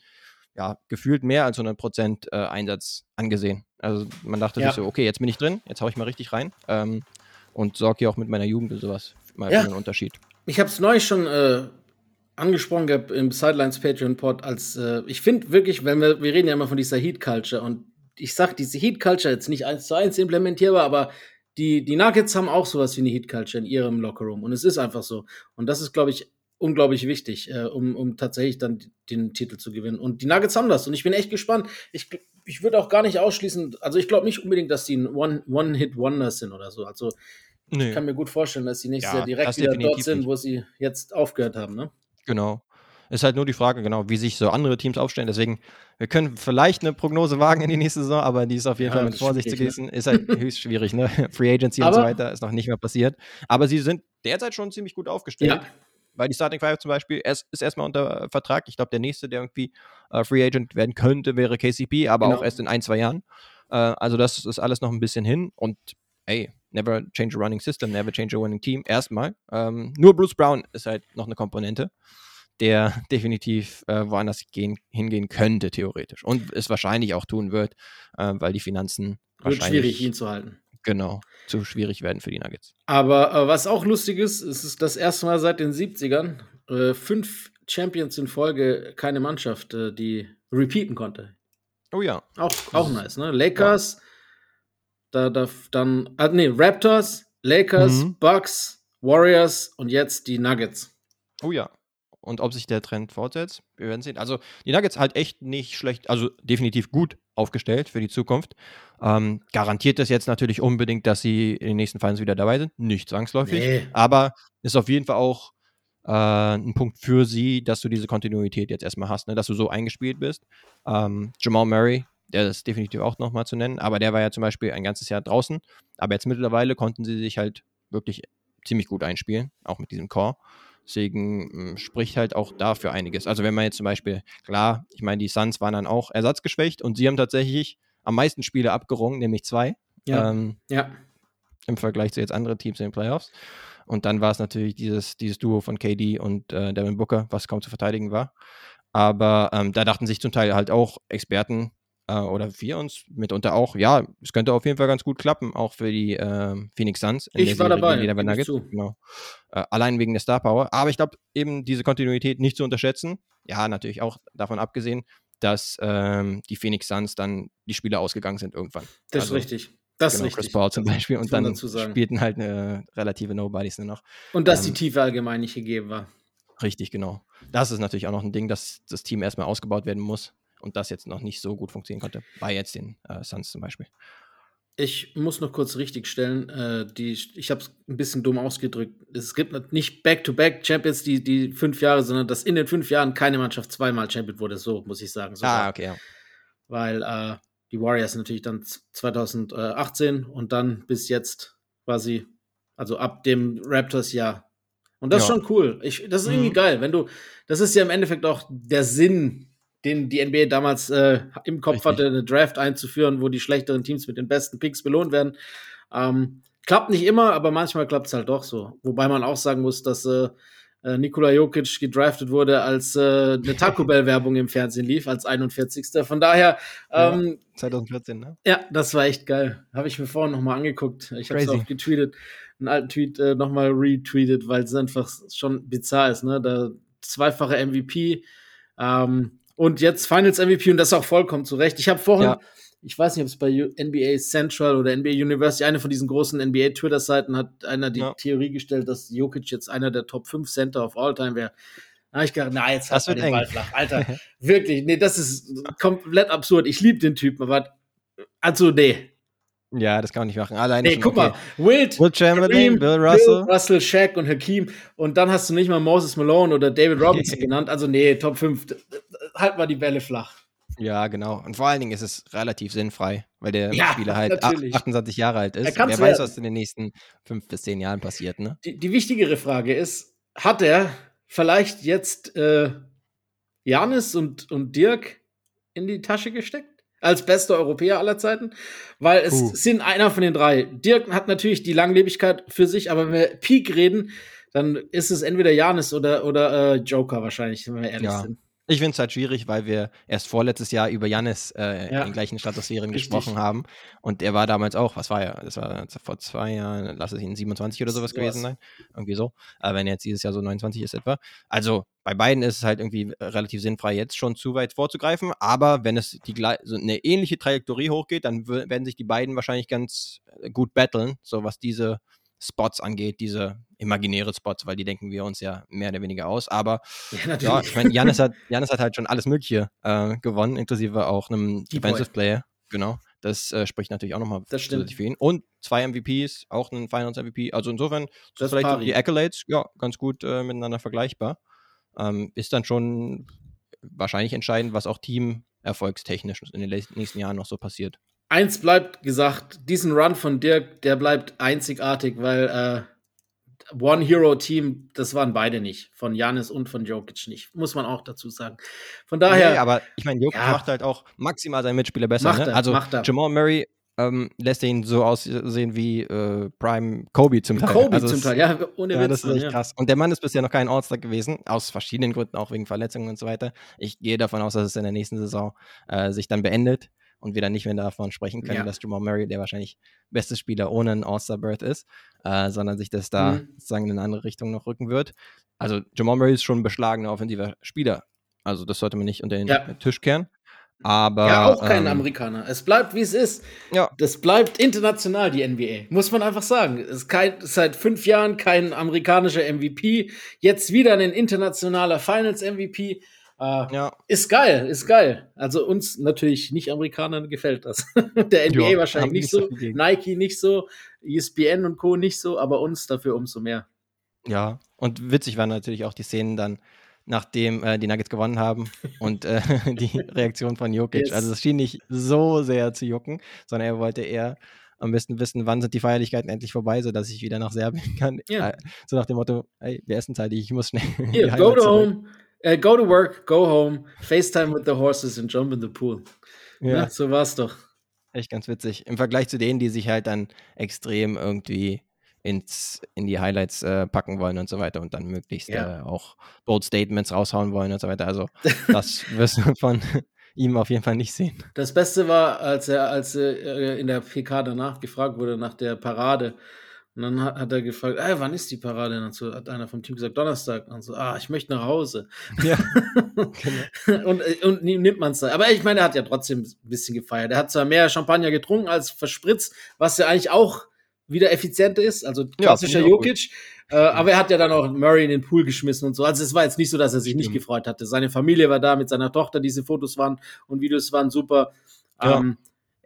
ja, gefühlt mehr als 100% äh, Einsatz angesehen. Also man dachte ja. sich so, okay, jetzt bin ich drin, jetzt hau ich mal richtig rein ähm, und sorge hier auch mit meiner Jugend und sowas mal ja. für einen Unterschied. Ich habe es neu schon äh, angesprochen gehabt im Sidelines Patreon Pod, als äh, ich finde wirklich, wenn wir, wir reden ja immer von dieser Heat Culture und ich sag, diese Heat Culture jetzt nicht eins zu eins implementierbar, aber die, die Nuggets haben auch sowas wie eine Heat Culture in ihrem Lockerroom und es ist einfach so. Und das ist, glaube ich, unglaublich wichtig, äh, um, um tatsächlich dann den Titel zu gewinnen. Und die Nuggets haben das und ich bin echt gespannt. Ich, ich würde auch gar nicht ausschließen, also ich glaube nicht unbedingt, dass die ein One-Hit-Wonder sind oder so. Also ich kann mir gut vorstellen, dass sie nächstes ja, Jahr direkt wieder dort sind, wo sie jetzt aufgehört haben. Ne? Genau. Ist halt nur die Frage, genau, wie sich so andere Teams aufstellen. Deswegen, wir können vielleicht eine Prognose wagen in die nächste Saison, aber die ist auf jeden ja, Fall mit Vorsicht zu genießen. Ne? Ist halt höchst schwierig, ne? Free Agency aber und so weiter ist noch nicht mehr passiert. Aber sie sind derzeit schon ziemlich gut aufgestellt. Ja. Weil die Starting Five zum Beispiel ist, ist erstmal unter Vertrag. Ich glaube, der nächste, der irgendwie äh, Free Agent werden könnte, wäre KCP, aber genau. auch erst in ein, zwei Jahren. Äh, also, das ist alles noch ein bisschen hin. Und ey, never change a running system, never change a winning team. Erstmal. Ähm, nur Bruce Brown ist halt noch eine Komponente der definitiv äh, woanders gehen, hingehen könnte, theoretisch. Und es wahrscheinlich auch tun wird, äh, weil die Finanzen wird schwierig, ihn zu halten. Genau, zu schwierig werden für die Nuggets. Aber äh, was auch lustig ist, es ist das erste Mal seit den 70ern, äh, fünf Champions in Folge keine Mannschaft, äh, die repeaten konnte. Oh ja. Auch, auch nice, ne? Lakers, da, da dann, ah, nee, Raptors, Lakers, Mhm. Bucks, Warriors und jetzt die Nuggets. Oh ja. Und ob sich der Trend fortsetzt, wir werden sehen. Also die Nuggets halt echt nicht schlecht, also definitiv gut aufgestellt für die Zukunft. Ähm, garantiert das jetzt natürlich unbedingt, dass sie in den nächsten Finals wieder dabei sind? Nicht zwangsläufig. Nee. Aber ist auf jeden Fall auch äh, ein Punkt für sie, dass du diese Kontinuität jetzt erstmal hast, ne? dass du so eingespielt bist. Ähm, Jamal Murray, der ist definitiv auch nochmal zu nennen, aber der war ja zum Beispiel ein ganzes Jahr draußen. Aber jetzt mittlerweile konnten sie sich halt wirklich ziemlich gut einspielen, auch mit diesem Core. Deswegen mh, spricht halt auch dafür einiges. Also wenn man jetzt zum Beispiel, klar, ich meine, die Suns waren dann auch ersatzgeschwächt und sie haben tatsächlich am meisten Spiele abgerungen, nämlich zwei. Ja. Ähm, Ja. im Vergleich zu jetzt anderen Teams in den Playoffs. Und dann war es natürlich dieses, dieses Duo von KD und äh, Devin Booker, was kaum zu verteidigen war. Aber ähm, da dachten sich zum Teil halt auch Experten äh, oder wir uns mitunter auch, ja, es könnte auf jeden Fall ganz gut klappen, auch für die ähm, Phoenix Suns. in Ich war Serie dabei, die zu. Genau. Äh, allein wegen der Star Power. Aber ich glaube, eben diese Kontinuität nicht zu unterschätzen. Ja, natürlich auch davon abgesehen, dass ähm, die Phoenix Suns dann die Spiele ausgegangen sind irgendwann. Das Also, ist richtig. Das genau, ist richtig. Chris Paul zum Beispiel. Und dann spielten halt eine relative Nobodies nur noch. Und dass ähm, die Tiefe allgemein nicht gegeben war. Richtig, genau. Das ist natürlich auch noch ein Ding, dass das Team erstmal ausgebaut werden muss und das jetzt noch nicht so gut funktionieren konnte. Bei jetzt den äh, Suns zum Beispiel. Ich muss noch kurz richtigstellen, äh, die, ich habe es ein bisschen dumm ausgedrückt. Es gibt nicht Back-to-Back Champions die, die fünf Jahre, sondern dass in den fünf Jahren keine Mannschaft zweimal Champion wurde. So muss ich sagen. sogar. Ah, okay, ja. Weil äh, die Warriors natürlich dann z- 2018 und dann bis jetzt quasi, also ab dem Raptors-Jahr. Und das ist Ja. schon cool. Ich, das ist irgendwie Mhm. geil, wenn du, das ist ja im Endeffekt auch der Sinn, den die NBA damals äh, im Kopf Richtig. hatte, eine Draft einzuführen, wo die schlechteren Teams mit den besten Picks belohnt werden. Ähm, klappt nicht immer, aber manchmal klappt es halt doch so. Wobei man auch sagen muss, dass äh, äh, Nikola Jokic gedraftet wurde, als äh, eine Taco Bell-Werbung im Fernsehen lief, als 41. Von daher, Ja. ähm, 2014, ne? ja, das war echt geil. Habe ich mir vorhin nochmal angeguckt. Ich habe es auch getweetet, einen alten Tweet äh, nochmal retweetet, weil es einfach schon bizarr ist, ne? Der zweifache MVP ähm, und jetzt Finals MVP und das auch vollkommen zu Recht. Ich habe vorhin, Ja. ich weiß nicht, ob es bei NBA Central oder NBA University, eine von diesen großen NBA-Twitter-Seiten, hat einer die Ja. Theorie gestellt, dass Jokic jetzt einer der Top 5 Center of all time wäre. Da habe ich gedacht, na, jetzt er wird den. Ball flach. Alter, wirklich, nee, das ist komplett absurd. Ich liebe den Typen, aber also, nee. Ja, das kann man nicht machen. Alleine Nee, schon, guck okay. mal, Wild, Will Chamberlain, Kareem, Bill Russell. Bill Russell, Shaq und Hakim und dann hast du nicht mal Moses Malone oder David Robinson genannt. Also nee, Top 5, halt mal die Bälle flach. Ja, genau. Und vor allen Dingen ist es relativ sinnfrei, weil der Ja, Spieler halt ach- natürlich. 28 Jahre alt ist. Wer weiß, was in den nächsten fünf bis zehn Jahren passiert, ne? Die, die wichtigere Frage ist, hat er vielleicht jetzt äh, Janis und, und Dirk in die Tasche gesteckt? Als bester Europäer aller Zeiten? Weil es Puh. sind einer von den drei. Dirk hat natürlich die Langlebigkeit für sich, aber wenn wir Peak reden, dann ist es entweder Janis oder, oder äh, Joker wahrscheinlich, wenn wir ehrlich Ja. sind. Ich finde es halt schwierig, weil wir erst vorletztes Jahr über Jannis äh, Ja. in den gleichen Stratosphären Richtig. gesprochen haben. Und er war damals auch, was war er? Das war vor zwei Jahren, lass es ihn 27 oder sowas gewesen sein. Irgendwie so. Äh, wenn er jetzt dieses Jahr so 29 ist etwa. Also bei beiden ist es halt irgendwie äh, relativ sinnfrei, jetzt schon zu weit vorzugreifen. Aber wenn es die so eine ähnliche Trajektorie hochgeht, dann werden sich die beiden wahrscheinlich ganz äh, gut battlen, so was diese Spots angeht, diese imaginäre Spots, weil die denken wir uns ja mehr oder weniger aus. Aber Ja, ja, ich meine, Janis hat, Giannis hat halt schon alles Mögliche äh, gewonnen, inklusive auch einem Defensive. Player. Genau. Das äh, spricht natürlich auch nochmal für ihn. Und zwei MVPs, auch ein Finals MVP. Also insofern Das sind vielleicht pari. die Accolades ja ganz gut äh, miteinander vergleichbar. Ähm, ist dann schon wahrscheinlich entscheidend, was auch teamerfolgstechnisch in den nächsten Jahren noch so passiert. Eins bleibt gesagt, diesen Run von Dirk, der bleibt einzigartig, weil äh, One-Hero-Team, das waren beide nicht. Von Janis und von Jokic nicht. Muss man auch dazu sagen. Von daher, Nee, aber ich meine, Jokic Ja. macht halt auch maximal seinen Mitspieler besser. Macht ne? er, also macht er. Jamal Murray ähm, lässt ihn so aussehen wie äh, Prime Kobe zum Teil. Kobe also zum Teil, ja, ohne Ja, Witz. das ist echt ja. krass. Und der Mann ist bisher noch kein All-Star gewesen, aus verschiedenen Gründen, auch wegen Verletzungen und so weiter. Ich gehe davon aus, dass es in der nächsten Saison äh, sich dann beendet. und wir dann nicht mehr davon sprechen können, Ja. dass Jamal Murray der wahrscheinlich beste Spieler ohne einen All-Star-Berth ist, äh, sondern sich das da Mhm. sozusagen in eine andere Richtung noch rücken wird. Also Jamal Murray ist schon ein beschlagener offensiver Spieler. Also das sollte man nicht unter den. Tisch kehren. Aber ja, auch kein ähm, Amerikaner. Es bleibt, wie es ist. Ja. Das bleibt international, die NBA. Muss man einfach sagen. Es ist kein, seit fünf Jahren kein amerikanischer MVP. Jetzt wieder ein internationaler Finals-MVP. Äh, Ja, Ist geil, ist geil. Also uns natürlich nicht Amerikanern gefällt das. Der NBA Ja, wahrscheinlich nicht so. Nike nicht so, ESPN und Co. nicht so, aber uns dafür umso mehr. ja. Und witzig waren natürlich auch die Szenen dann, nachdem äh, die Nuggets gewonnen haben und äh, die Reaktion von Jokic. Yes. Also es schien nicht so sehr zu jucken, sondern er wollte eher am besten wissen, wann sind die Feierlichkeiten endlich vorbei, sodass ich wieder nach Serbien kann. Ja. Äh, so nach dem Motto, hey, wir essen zeitig, ich muss schnell. Die go to zurück. home, äh, go to work, go home, FaceTime with the horses and jump in the pool. Ja. Ja, so war's doch. Echt ganz witzig. Im Vergleich zu denen, die sich halt dann extrem irgendwie ins, in die Highlights äh, packen wollen und so weiter und dann möglichst Ja. äh, auch Bold Statements raushauen wollen und so weiter. Also das wirst du von ihm auf jeden Fall nicht sehen. Das Beste war, als er, als er äh, in der PK danach gefragt wurde nach der Parade. Und dann hat, hat er gefragt, ey, wann ist die Parade? Und dann so, hat einer vom Team gesagt, Donnerstag. Und so, ah, ich möchte nach Hause. Ja, genau. und, äh, und nimmt man es da. Aber ich meine, er hat ja trotzdem ein bisschen gefeiert. Er hat zwar mehr Champagner getrunken als verspritzt, was ja eigentlich auch wieder effizienter ist. Also klassischer auch Jokic. Äh, aber er hat ja dann auch Murray in den Pool geschmissen und so. Also es war jetzt nicht so, dass er sich nicht Stimmt. gefreut hatte. Seine Familie war da mit seiner Tochter. Diese Fotos waren und Videos waren super. Ja. Ähm,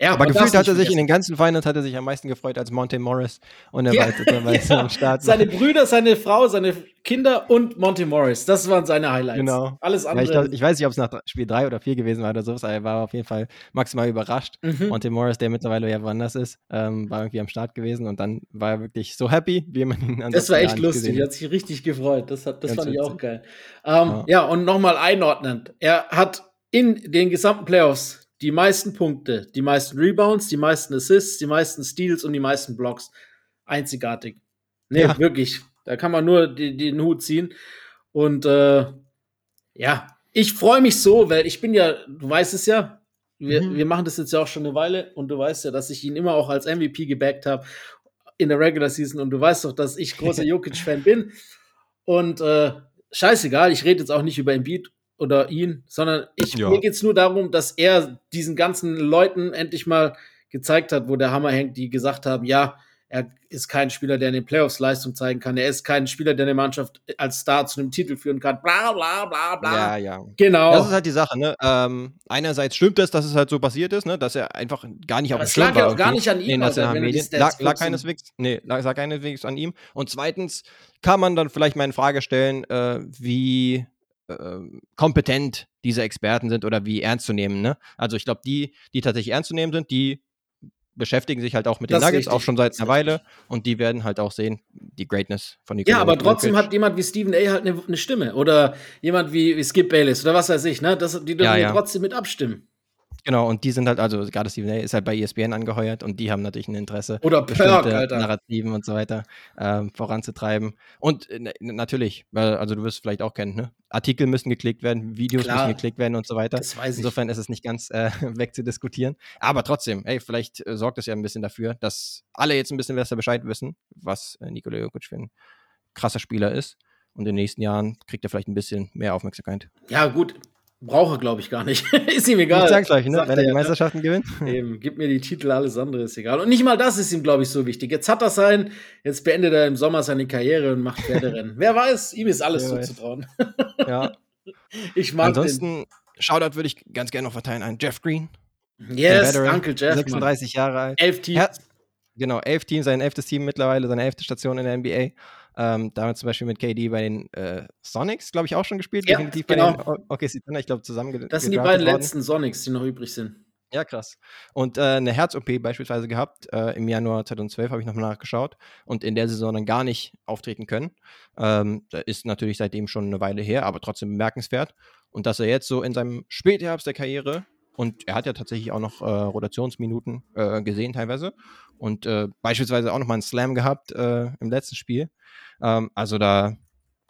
ja, Aber gefühlt hat er sich in den ganzen Finals hat er sich am meisten gefreut als Monte Morris und er Ja, war jetzt dabei ja. am Start. Seine Brüder, seine Frau, seine Kinder und Monty Morris. Das waren seine Highlights. Genau. Alles ja, andere. ich, glaub, ich weiß nicht, ob es nach Spiel 3 oder 4 gewesen war oder so, aber er war auf jeden Fall maximal überrascht. Mhm. Monte Morris, der mittlerweile ja woanders ist, ähm, war irgendwie am Start gewesen und dann war er wirklich so happy, wie man ihn Das war echt lustig. Er hat. sich richtig gefreut. Das, hat, das Ganz fand ich auch witzig. geil. Ähm, ja. Ja. und nochmal einordnend. Er hat in den gesamten Playoffs die meisten Punkte, die meisten Rebounds, die meisten Assists, die meisten Steals und die meisten Blocks. Einzigartig. Nee, Ja. wirklich. Da kann man nur die, den Hut ziehen. Und äh, ja, ich freue mich so, weil ich bin ja, du weißt es ja, wir, Mhm. wir machen das jetzt ja auch schon eine Weile und du weißt ja, dass ich ihn immer auch als MVP gebackt habe in der Regular Season und du weißt doch, dass ich großer Jokic-Fan bin. Und äh, scheißegal, ich rede jetzt auch nicht über Embiid oder ihn, sondern ich, Ja. mir geht es nur darum, dass er diesen ganzen Leuten endlich mal gezeigt hat, wo der Hammer hängt, die gesagt haben, ja, er ist kein Spieler, der in den Playoffs Leistung zeigen kann. Er ist kein Spieler, der eine Mannschaft als Star zu einem Titel führen kann. Bla bla bla bla. Ja, ja. Genau. Das ist halt die Sache, ne? Ähm, einerseits stimmt es, dass es halt so passiert ist, ne? Dass er einfach gar nicht auf dem es Schirm lag ja war auch gar nicht an ihm, Alter, nationalen wenn Medien. Lag, lag keineswegs, nee, lag, lag keineswegs an ihm. Und zweitens kann man dann vielleicht mal in Frage stellen, äh, wie äh, kompetent diese Experten sind oder wie ernst zu nehmen, ne? Also ich glaube, die, die tatsächlich ernst zu nehmen sind, die beschäftigen sich halt auch mit den Das Nuggets, auch schon seit einer Weile und die werden halt auch sehen, die Greatness von Ja, Nikola aber trotzdem hat jemand wie Stephen A. halt eine, eine Stimme. Oder jemand wie, wie Skip Bayless oder was weiß ich, ne? Das, die dürfen Ja, ja, ja. trotzdem mit abstimmen. Genau, und die sind halt, also gerade Steven A. ist halt bei ESPN angeheuert und die haben natürlich ein Interesse, Oder bestimmte Alter. Narrativen und so weiter ähm, voranzutreiben. Und äh, na- natürlich, weil, also du wirst es vielleicht auch kennen, ne? Artikel müssen geklickt werden, Videos Klar. müssen geklickt werden und so weiter. Das weiß ich. Insofern ist es nicht ganz äh, wegzudiskutieren. Aber trotzdem, ey, vielleicht äh, sorgt es ja ein bisschen dafür, dass alle jetzt ein bisschen besser Bescheid wissen, was äh, Nikola Jokic für ein krasser Spieler ist. Und in den nächsten Jahren kriegt er vielleicht ein bisschen mehr Aufmerksamkeit. Ja, gut. Brauche, glaube ich, gar nicht. ist ihm egal. Nicht zwangsläufig, ne? Sagt Wenn er die ja? Meisterschaften gewinnt. Eben, gib mir die Titel, alles andere ist egal. Und nicht mal das ist ihm, glaube ich, so wichtig. Jetzt hat er sein, jetzt beendet er im Sommer seine Karriere und macht Pferderennen. Wer weiß, ihm ist alles Wer weiß. zuzutrauen. ja. Ich mag Ansonsten, Shoutout würde ich ganz gerne noch verteilen an Jeff Green. den. Yes, Uncle Jeff. Mann. 36 Jahre alt. Elf Teams. Ja. Genau, elf Teams, sein elftes Team mittlerweile, seine elfte Station in der NBA. Ähm, damit zum Beispiel mit KD bei den äh, Sonics, glaube ich, auch schon gespielt. Ja, definitiv genau. bei den O- OKC Thunder, ich glaube, zusammen Das sind die beiden worden. letzten Sonics, die noch übrig sind. Ja, krass. Und äh, eine Herz-OP beispielsweise gehabt, äh, im Januar 2012 habe ich nochmal nachgeschaut und in der Saison dann gar nicht auftreten können. Ähm, da ist natürlich seitdem schon eine Weile her, aber trotzdem bemerkenswert. Und dass er jetzt so in seinem Spätherbst der Karriere, und er hat ja tatsächlich auch noch äh, Rotationsminuten äh, gesehen teilweise und äh, beispielsweise auch nochmal einen Slam gehabt äh, im letzten Spiel. Ähm, also da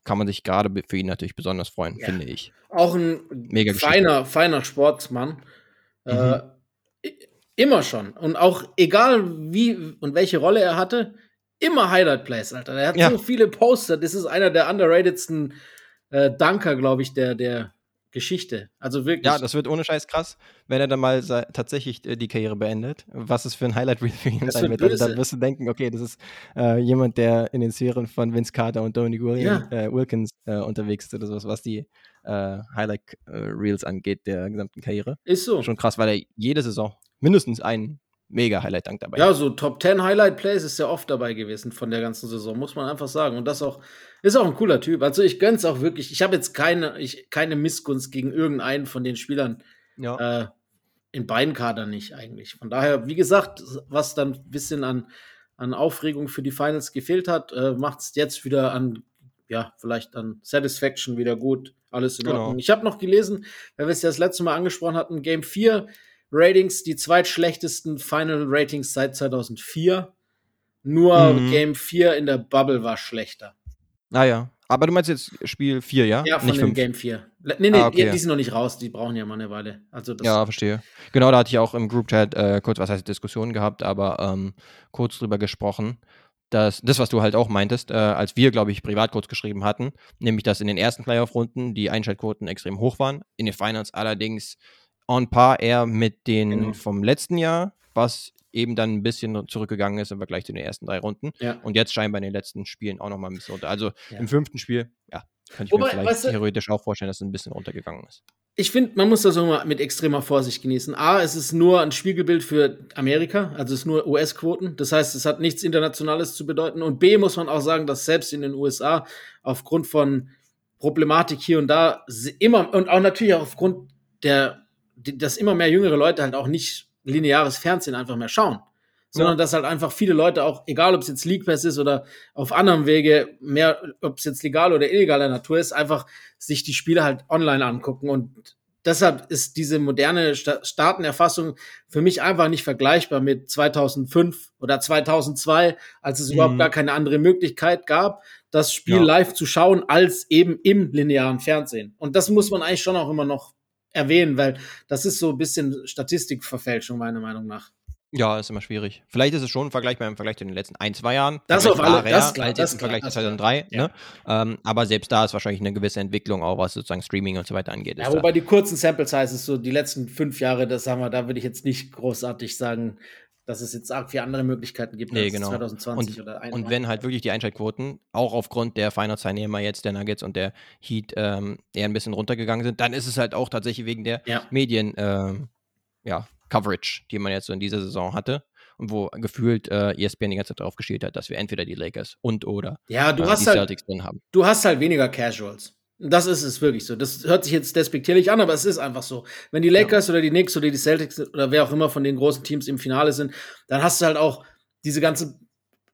kann man sich gerade für ihn natürlich besonders freuen, Ja. finde ich. Auch ein Mega feiner, feiner Sportsmann. Äh, Mhm. Immer schon. Und auch egal wie und welche Rolle er hatte, immer Highlight Plays, Alter. Er hat Ja. so viele Poster. Das ist einer der underratedsten äh, Dunker, glaube ich, der, der Geschichte. Also wirklich. Ja, das wird ohne Scheiß krass, wenn er dann mal tatsächlich äh, die Karriere beendet. Was es für ein Highlight-Reel für ihn Das sein wird. Also, dann wirst du denken, okay, das ist äh, jemand, der in den Sphären von Vince Carter und Dominic Williams, äh, Wilkins äh, unterwegs ist oder sowas, was die äh, Highlight-Reels angeht der gesamten Karriere. ist so. Schon krass, weil er jede Saison mindestens einen mega Highlight-Dank dabei Ja, so Top 10 Highlight Plays ist ja oft dabei gewesen von der ganzen Saison, muss man einfach sagen. Und das auch, ist auch ein cooler Typ. Also ich gönn's auch wirklich. Ich habe jetzt keine, ich, keine Missgunst gegen irgendeinen von den Spielern Ja. äh, in beiden Kadern nicht eigentlich. Von daher, wie gesagt, was dann ein bisschen an, an Aufregung für die Finals gefehlt hat, äh, macht es jetzt wieder an, ja, vielleicht an Satisfaction wieder gut. Alles in Genau. Ordnung. Ich habe noch gelesen, weil wir es ja das letzte Mal angesprochen hatten, Game 4 Ratings, die zweitschlechtesten Final Ratings seit 2004. Nur Mhm. Game 4 in der Bubble war schlechter. Naja. Aber du meinst jetzt Spiel 4, ja? Ja, von Nicht dem 5. Game 4. Le- Nee, nee, Ah, okay. die sind noch nicht raus, die brauchen ja mal eine Weile. Also das Ja, verstehe. Genau, da hatte ich auch im Group-Chat äh, kurz, was heißt Diskussionen gehabt, aber ähm, kurz drüber gesprochen, dass das, was du halt auch meintest, äh, als wir, glaube ich, privat kurz geschrieben hatten, nämlich, dass in den ersten Playoff-Runden die Einschaltquoten extrem hoch waren, in den Finals allerdings on par eher mit den Genau. vom letzten Jahr, was eben dann ein bisschen zurückgegangen ist im Vergleich zu den ersten drei Runden. Ja. Und jetzt scheinbar in den letzten Spielen auch nochmal ein bisschen runter. Also Ja. im fünften Spiel, ja, kann ich Wobei, mir vielleicht weißt du- theoretisch auch vorstellen, dass es ein bisschen runtergegangen ist. Ich finde, man muss das auch mal mit extremer Vorsicht genießen. A, es ist nur ein Spiegelbild für Amerika, also es ist nur US-Quoten. Das heißt, es hat nichts Internationales zu bedeuten. Und B, muss man auch sagen, dass selbst in den USA aufgrund von Problematik hier und da immer und auch natürlich auch aufgrund der, dass immer mehr jüngere Leute halt auch nicht lineares Fernsehen einfach mehr schauen. Sondern dass halt einfach viele Leute auch, egal ob es jetzt League Pass ist oder auf anderem Wege, mehr, ob es jetzt legal oder illegaler Natur ist, einfach sich die Spiele halt online angucken. Und deshalb ist diese moderne Sta Staatenerfassung für mich einfach nicht vergleichbar mit 2005 oder 2002, als es Mhm. überhaupt gar keine andere Möglichkeit gab, das Spiel Ja. live zu schauen, als eben im linearen Fernsehen. Und das muss man eigentlich schon auch immer noch erwähnen, weil das ist so ein bisschen Statistikverfälschung, meiner Meinung nach. Ja, ist immer schwierig. Vielleicht ist es schon vergleichbar im Vergleich zu den letzten ein, zwei Jahren. Das auf alle- vergleichbarer das klar, das im klar, Vergleich zu 2003. klar. Ne? Ähm, aber selbst da ist wahrscheinlich eine gewisse Entwicklung, auch was sozusagen Streaming und so weiter angeht. Ja, ist da. wobei die kurzen Sample Sizes, so die letzten fünf Jahre, das haben wir, da würde ich jetzt nicht großartig sagen, dass es jetzt arg viele andere Möglichkeiten gibt Nee, als genau. 2020 und, oder und 21. wenn halt wirklich die Einschaltquoten, auch aufgrund der Finals-Teilnehmer jetzt der Nuggets und der Heat ähm, eher ein bisschen runtergegangen sind, dann ist es halt auch tatsächlich wegen der Ja. Medien, ähm, ja, Coverage, die man jetzt so in dieser Saison hatte. Und wo gefühlt äh, ESPN die ganze Zeit drauf geschielt hat, dass wir entweder die Lakers und oder Ja, du äh, hast die halt, Celtics drin haben. du hast halt weniger Casuals. Das ist es wirklich so. Das hört sich jetzt despektierlich an, aber es ist einfach so. Wenn die Lakers oder die Knicks oder die Celtics oder wer auch immer von den großen Teams im Finale sind, dann hast du halt auch diese ganze,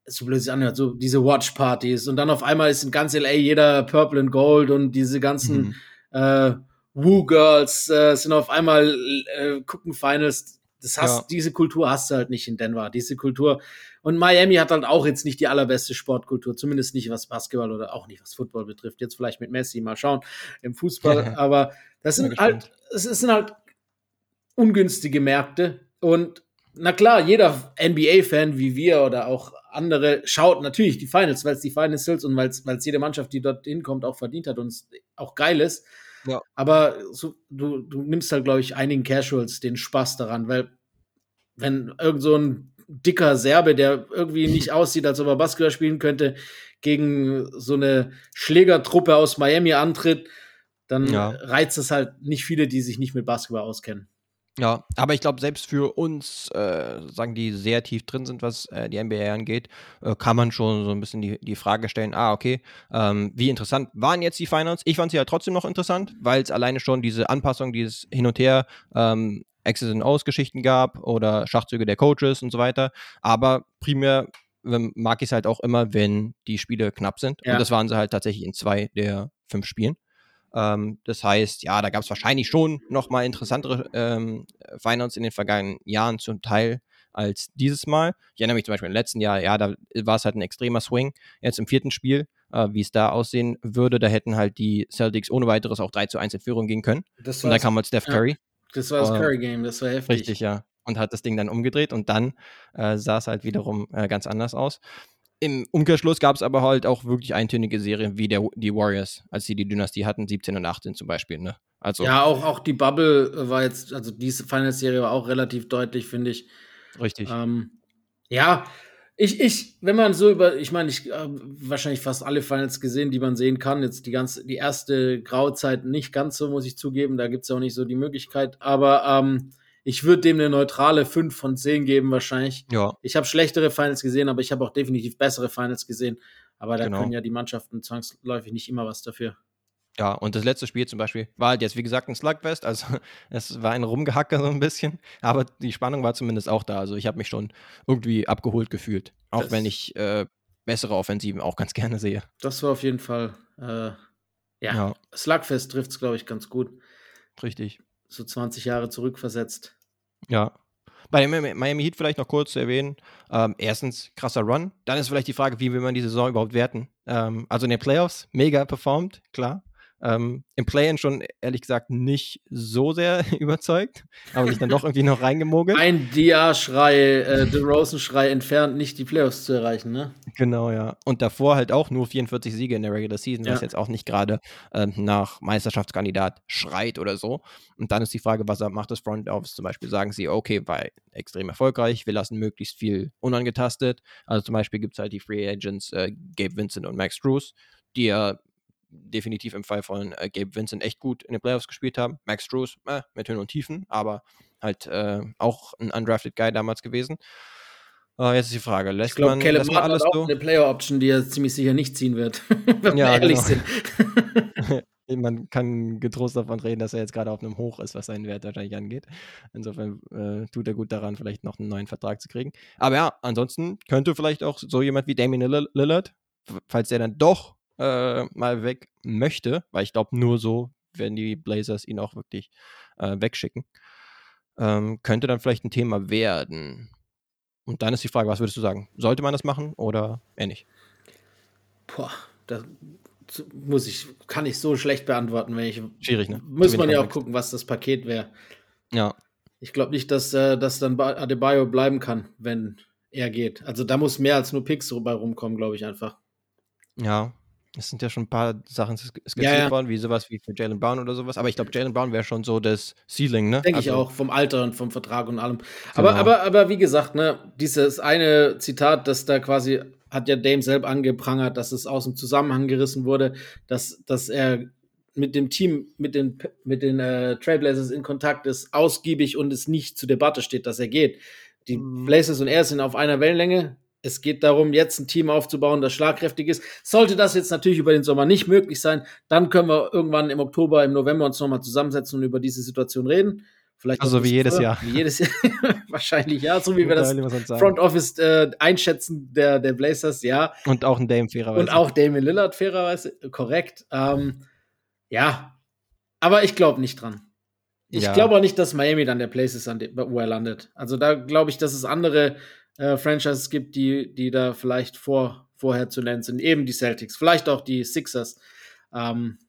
so blöd sich anhört, so diese Watch-Partys und dann auf einmal ist in ganz LA jeder Purple and Gold und diese ganzen Mhm. äh, Woo-Girls äh, sind auf einmal äh, gucken Finals. Das hast, Ja. Diese Kultur hast du halt nicht in Denver. Diese Kultur. Und Miami hat halt auch jetzt nicht die allerbeste Sportkultur, zumindest nicht was Basketball oder auch nicht was Football betrifft. Jetzt vielleicht mit Messi, mal schauen im Fußball. Aber das sind halt, es sind halt ungünstige Märkte. Und na klar, jeder NBA-Fan wie wir oder auch andere schaut natürlich die Finals, weil es die Finals sind und weil es jede Mannschaft, die dort hinkommt, auch verdient hat und es auch geil ist. Ja. Aber so, du, du nimmst halt, glaube ich, einigen Casuals den Spaß daran, weil wenn irgend so ein dicker Serbe, der irgendwie nicht aussieht, als ob er Basketball spielen könnte, gegen so eine Schlägertruppe aus Miami antritt, dann Ja. reizt es halt nicht viele, die sich nicht mit Basketball auskennen. Ja, aber ich glaube, selbst für uns, äh, sagen die sehr tief drin sind, was äh, die NBA angeht, äh, kann man schon so ein bisschen die, die Frage stellen, ah, okay, ähm, wie interessant waren jetzt die Finals? Ich fand sie halt trotzdem noch interessant, weil es alleine schon diese Anpassung, dieses Hin und Her, ähm, X's and O's Geschichten gab oder Schachzüge der Coaches und so weiter. Aber primär ähm, mag ich es halt auch immer, wenn die Spiele knapp sind. Ja. Und das waren sie halt tatsächlich in zwei der fünf Spielen. Ähm, das heißt, ja, da gab es wahrscheinlich schon noch mal interessantere ähm, Finals in den vergangenen Jahren zum Teil als dieses Mal. Ich erinnere mich zum Beispiel im letzten Jahr, ja, da war es halt ein extremer Swing. Jetzt im vierten Spiel, äh, wie es da aussehen würde, da hätten halt die Celtics ohne weiteres auch 3 zu 1 in Führung gehen können. Und dann kam halt Steph ja. Das, war das äh, Curry-Game, das war heftig. Richtig, ja. und hat das Ding dann umgedreht und dann äh, sah es halt wiederum äh, ganz anders aus. Im Umkehrschluss gab es aber halt auch wirklich eintönige Serien wie der, die Warriors, als sie die Dynastie hatten, 17 und 18 zum Beispiel. Ne? Also, ja, auch, auch die Bubble war jetzt, also diese Finals-Serie war auch relativ deutlich, finde ich. Richtig. Ähm, ja, ich, ich, wenn man so über, ich meine, ich habe wahrscheinlich fast alle Finals gesehen, die man sehen kann. Jetzt die ganze, die erste Grauzeit nicht ganz so, muss ich zugeben. Da gibt es auch nicht so die Möglichkeit. Aber ähm, ich würde dem eine neutrale 5 von 10 geben, wahrscheinlich. Ja. Ich habe schlechtere Finals gesehen, aber ich habe auch definitiv bessere Finals gesehen. Aber da genau. können ja die Mannschaften zwangsläufig nicht immer was dafür. Ja, und das letzte Spiel zum Beispiel war halt jetzt, wie gesagt, ein Slugfest. Also es war ein Rumgehacker so ein bisschen. Aber die Spannung war zumindest auch da. Also ich habe mich schon irgendwie abgeholt gefühlt. Auch das wenn ich äh, bessere Offensiven auch ganz gerne sehe. Das war auf jeden Fall, äh, ja, ja. Slugfest trifft es, glaube ich, ganz gut. Richtig. So 20 Jahre zurückversetzt. Ja. Bei Miami Heat vielleicht noch kurz zu erwähnen. Ähm, erstens, krasser Run. Dann ist vielleicht die Frage, wie will man die Saison überhaupt werten? Ähm, also in den Playoffs, mega performt, klar. Ähm, Im Play-In schon ehrlich gesagt nicht so sehr überzeugt, aber sich dann doch irgendwie noch reingemogelt. Ein Dia-Schrei, äh, DeRozan-Schrei entfernt, nicht die Playoffs zu erreichen, ne? Genau, ja. Und davor halt auch nur 44 Siege in der Regular Season, ja. was jetzt auch nicht gerade ähm, nach Meisterschaftskandidat schreit oder so. Und dann ist die Frage, was macht das Front Office zum Beispiel? Sagen sie, okay, war extrem erfolgreich, wir lassen möglichst viel unangetastet. Also zum Beispiel gibt es halt die Free Agents äh, Gabe Vincent und Max Drews, die ja definitiv im Fall von äh, Gabe Vincent echt gut in den Playoffs gespielt haben. Max Drews äh, mit Höhen und Tiefen, aber halt äh, auch ein undrafted Guy damals gewesen. Uh, jetzt ist die Frage, lässt ich glaub, man, Caleb lässt man alles hat auch so? eine Player-Option, die er ziemlich sicher nicht ziehen wird, wenn ja, wir ehrlich genau. sind. man kann getrost davon reden, dass er jetzt gerade auf einem Hoch ist, was seinen Wert wahrscheinlich angeht. Insofern äh, tut er gut daran, vielleicht noch einen neuen Vertrag zu kriegen. Aber ja, ansonsten könnte vielleicht auch so jemand wie Damien Lillard, falls er dann doch äh, mal weg möchte, weil ich glaube, nur so werden die Blazers ihn auch wirklich äh, wegschicken. Ähm, könnte dann vielleicht ein Thema werden. Und dann ist die Frage, was würdest du sagen? Sollte man das machen oder eher nicht? Boah, da muss ich, kann ich so schlecht beantworten, wenn ich. Schwierig, ne? Muss man ja auch gucken, was das Paket wäre. Ja. Ich glaube nicht, dass, äh, dass dann Adebayo bleiben kann, wenn er geht. Also da muss mehr als nur Picks dabei rumkommen, glaube ich einfach. Ja, es sind ja schon ein paar Sachen skizziert ja, ja. worden, wie sowas wie für Jalen Brown oder sowas. Aber ich glaube, Jalen Brown wäre schon so das Ceiling, ne? Denke also, ich auch, vom Alter und vom Vertrag und allem. Genau. Aber, aber, aber wie gesagt, ne, dieses eine Zitat, das da quasi hat ja Dame selbst angeprangert, dass es aus dem Zusammenhang gerissen wurde, dass, dass er mit dem Team, mit den, mit den äh, Trailblazers in Kontakt ist, ausgiebig und es nicht zur Debatte steht, dass er geht. Die mhm. Blazers und er sind auf einer Wellenlänge. Es geht darum, jetzt ein Team aufzubauen, das schlagkräftig ist. Sollte das jetzt natürlich über den Sommer nicht möglich sein, dann können wir irgendwann im Oktober, im November uns nochmal zusammensetzen und über diese Situation reden. Vielleicht also wie jedes Jahr. Wie jedes Jahr. Wahrscheinlich ja, so wie wir das Front Office äh, einschätzen der, der Blazers, ja. Und auch ein Dame fairerweise. Und auch Damien Lillard fairerweise, korrekt. Ähm, ja, aber ich glaube nicht dran. Ich ja. glaube auch nicht, dass Miami dann der Place ist, an dem, wo er landet. Also da glaube ich, dass es andere äh, Franchises gibt, die, die da vielleicht vor, vorher zu nennen sind. Eben die Celtics, vielleicht auch die Sixers. Ähm,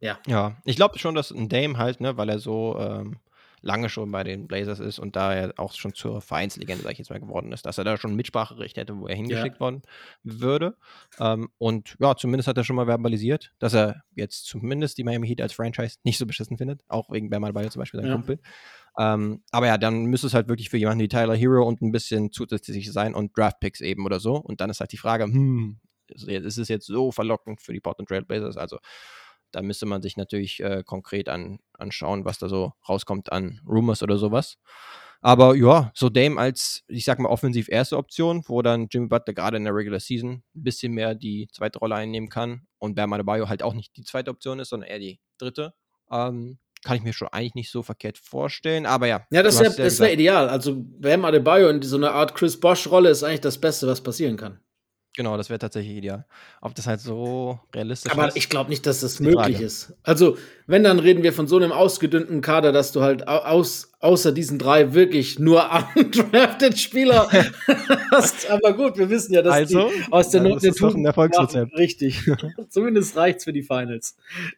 ja. Ja, ich glaube schon, dass ein Dame halt, ne, weil er so ähm, lange schon bei den Blazers ist und da er auch schon zur Vereinslegende, sag ich jetzt mal, geworden ist, dass er da schon Mitspracherecht hätte, wo er hingeschickt ja. worden würde. Ähm, und ja, zumindest hat er schon mal verbalisiert, dass er jetzt zumindest die Miami Heat als Franchise nicht so beschissen findet, auch wegen Bam Adebayo zum Beispiel, sein ja. Kumpel. Ähm, aber ja, dann müsste es halt wirklich für jemanden wie Tyler Hero und ein bisschen zusätzlich sein und Draftpicks eben oder so. Und dann ist halt die Frage, hm, ist es jetzt so verlockend für die Portland Trail Blazers? Also da müsste man sich natürlich äh, konkret an, anschauen, was da so rauskommt an Rumors oder sowas. Aber ja, so Dame als, ich sag mal, offensiv erste Option, wo dann Jimmy Butler gerade in der Regular Season ein bisschen mehr die zweite Rolle einnehmen kann und Bam Adebayo halt auch nicht die zweite Option ist, sondern eher die dritte. Ähm, kann ich mir schon eigentlich nicht so verkehrt vorstellen, aber ja. Ja, das wäre wär ideal. Also Bam Adebayo in so einer Art Chris Bosch-Rolle ist eigentlich das Beste, was passieren kann. Genau, das wäre tatsächlich ideal. Ob das halt so realistisch Aber ist. ich glaube nicht, dass das möglich Frage. ist. Also, wenn, dann reden wir von so einem ausgedünnten Kader, dass du halt au- aus, außer diesen drei wirklich nur undrafted Spieler hast. Aber gut, wir wissen ja, dass Also, die aus der Not ein Erfolgsrezept. machen. Richtig. Zumindest reicht's für die Finals.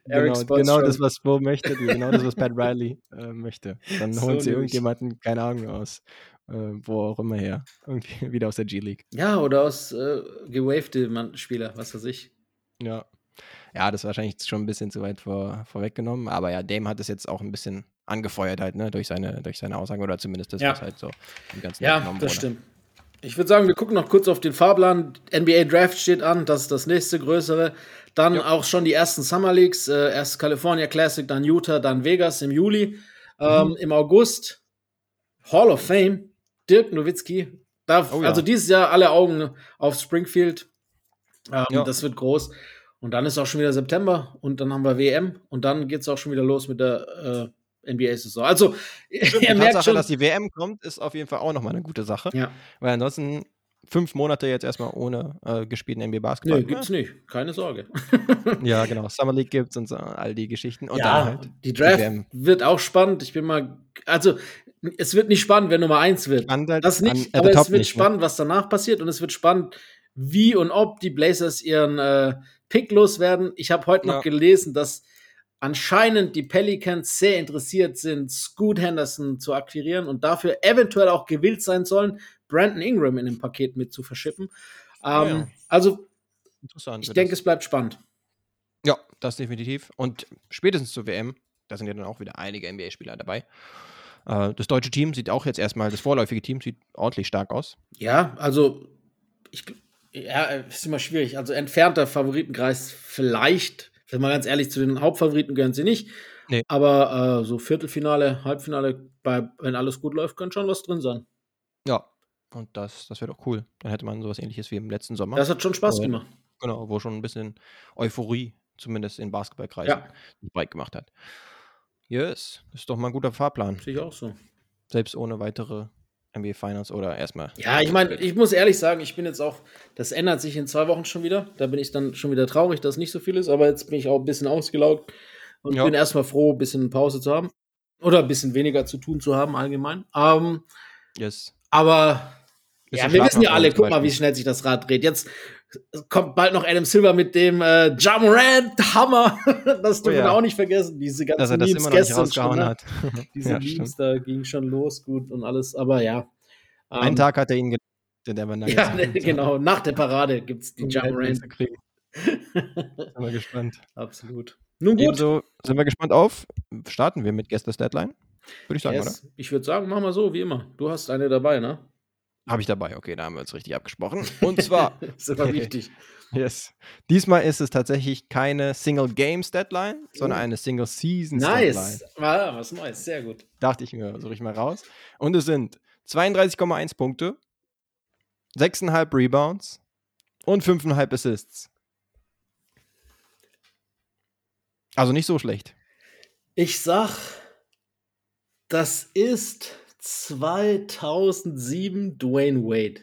Eric Genau, genau das, was Bo möchte, genau das, was Pat Riley äh, möchte. Dann So holen sie nämlich. irgendjemanden, keine Ahnung, aus wo auch immer her. Irgendwie wieder aus der G-League. Ja, oder aus äh, gewavte Spieler, was weiß ich. Ja. Ja, das ist wahrscheinlich schon ein bisschen zu weit vor, vorweggenommen, aber ja, Dame hat es jetzt auch ein bisschen angefeuert halt, ne, durch seine, durch seine Aussagen oder zumindest das, Ja. was halt so im Ganzen Ja, das wurde. stimmt. Ich würde sagen, wir gucken noch kurz auf den Fahrplan. NBA Draft steht an, das ist das nächste größere. Dann auch schon die ersten Summer Leagues. Äh, erst California Classic, dann Utah, dann Vegas im Juli. Ähm, Im August Hall of Fame, Dirk Nowitzki. Da, Oh ja. Also dieses Jahr alle Augen auf Springfield. Ähm, Ja. Das wird groß. Und dann ist auch schon wieder September und dann haben wir WM und dann geht es auch schon wieder los mit der äh, NBA-Saison. Also, Die ihr merkt Tatsache, schon. dass die WM kommt, ist auf jeden Fall auch nochmal eine gute Sache. Ja, Weil ansonsten fünf Monate jetzt erstmal ohne äh, gespielten NBA Basketball. nee, gibt's nicht. Keine Sorge. Ja, genau. Summer League gibt's und so, all die Geschichten. Und ja, halt die Draft WM. wird auch spannend. Ich bin mal, also es wird nicht spannend, wer Nummer eins wird. Halt Das an- nicht, at aber es wird nicht, ne? spannend, was danach passiert und es wird spannend, wie und ob die Blazers ihren äh, Pick loswerden. Ich habe heute noch Ja. gelesen, dass anscheinend die Pelicans sehr interessiert sind, Scoot Henderson zu akquirieren und dafür eventuell auch gewillt sein sollen, Brandon Ingram in dem Paket mit zu verschippen. Ah, Ähm, ja. Also ich denke, das. es bleibt spannend. Ja, das definitiv. Und spätestens zur WM, da sind ja dann auch wieder einige NBA-Spieler dabei. Äh, das deutsche Team sieht auch jetzt erstmal, das vorläufige Team sieht ordentlich stark aus. Ja, also ich, ja, ist immer schwierig. Also entfernter Favoritenkreis vielleicht. Wenn man ganz ehrlich, zu den Hauptfavoriten gehören sie nicht. Nee. Aber äh, so Viertelfinale, Halbfinale, bei, wenn alles gut läuft, kann schon was drin sein. Ja. Und das, das wäre doch cool. Dann hätte man sowas ähnliches wie im letzten Sommer. Das hat schon Spaß Ja. gemacht. genau, wo schon ein bisschen Euphorie, zumindest in Basketballkreisen, Ja. breit gemacht hat. Yes, das ist doch mal ein guter Fahrplan. Sehe ich auch so. Selbst ohne weitere NBA Finals oder erstmal. Ja, ich meine, ich muss ehrlich sagen, ich bin jetzt auch, das ändert sich in zwei Wochen schon wieder. Da bin ich dann schon wieder traurig, dass nicht so viel ist, aber jetzt bin ich auch ein bisschen ausgelaugt und Ja. bin erstmal froh, ein bisschen Pause zu haben. Oder ein bisschen weniger zu tun zu haben, allgemein. Ähm, Yes. Aber Ja, wir wissen ja alle, guck mal, wie schnell sich das Rad dreht. Jetzt kommt bald noch Adam Silver mit dem äh, Jamorant Hammer. das dürfen Oh ja. wir auch nicht vergessen. Diese ganzen Dass er das Memes immer noch nicht gestern rausgehauen ne? hat. Diese Ja, Memes, da ging schon los, gut und alles. Aber ja. Einen Ähm, Tag hat er ihn ge- der Nuggets. Ja, genau. Nach der Parade gibt es die Um Jamorant. Sind wir gespannt. Absolut. Nun gut. Ebenso sind wir gespannt auf. Starten wir mit Guestless Deadline? Würde ich sagen, Yes. Ich würde sagen, mach mal so, wie immer. Du hast eine dabei, ne? Habe ich dabei. Okay, da haben wir uns richtig abgesprochen. Und zwar, ist immer wichtig. yes. Diesmal ist es tatsächlich keine Single Games Deadline, sondern Oh. eine Single Seasons Deadline. Nice. Ah, was Neues. Sehr gut. Dachte ich mir, suche ich mal raus. Und es sind 32,1 Punkte, 6,5 Rebounds und 5,5 Assists. Also nicht so schlecht. Ich sag, das ist 2007 Dwayne Wade.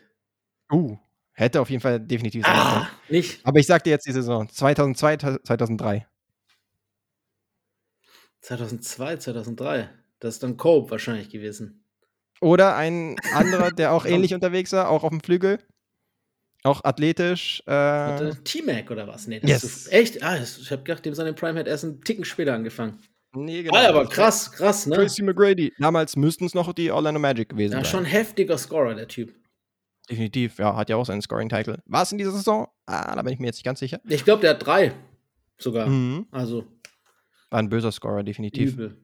Uh, hätte auf jeden Fall definitiv sein können. Ah, nicht Aber ich sag dir jetzt die Saison 2002, 2003. 2002, 2003. Das ist dann Cope wahrscheinlich gewesen. Oder ein anderer, der auch ähnlich unterwegs war, auch auf dem Flügel. Auch athletisch. Äh, T-Mac oder was? Nee, das Yes. ist echt. Ah, ich habe gedacht, dem seine Prime hat erst einen Ticken später angefangen. Nee, genau. Ah, aber krass, krass, ne? Tracy McGrady. Damals müssten es noch die Orlando Magic gewesen Ja, sein. schon heftiger Scorer, der Typ. Definitiv, ja, hat ja auch seinen Scoring-Title. War es in dieser Saison? Ah, da bin ich mir jetzt nicht ganz sicher. Ich glaube, der hat drei sogar. Mhm. Also War ein böser Scorer, definitiv. übel.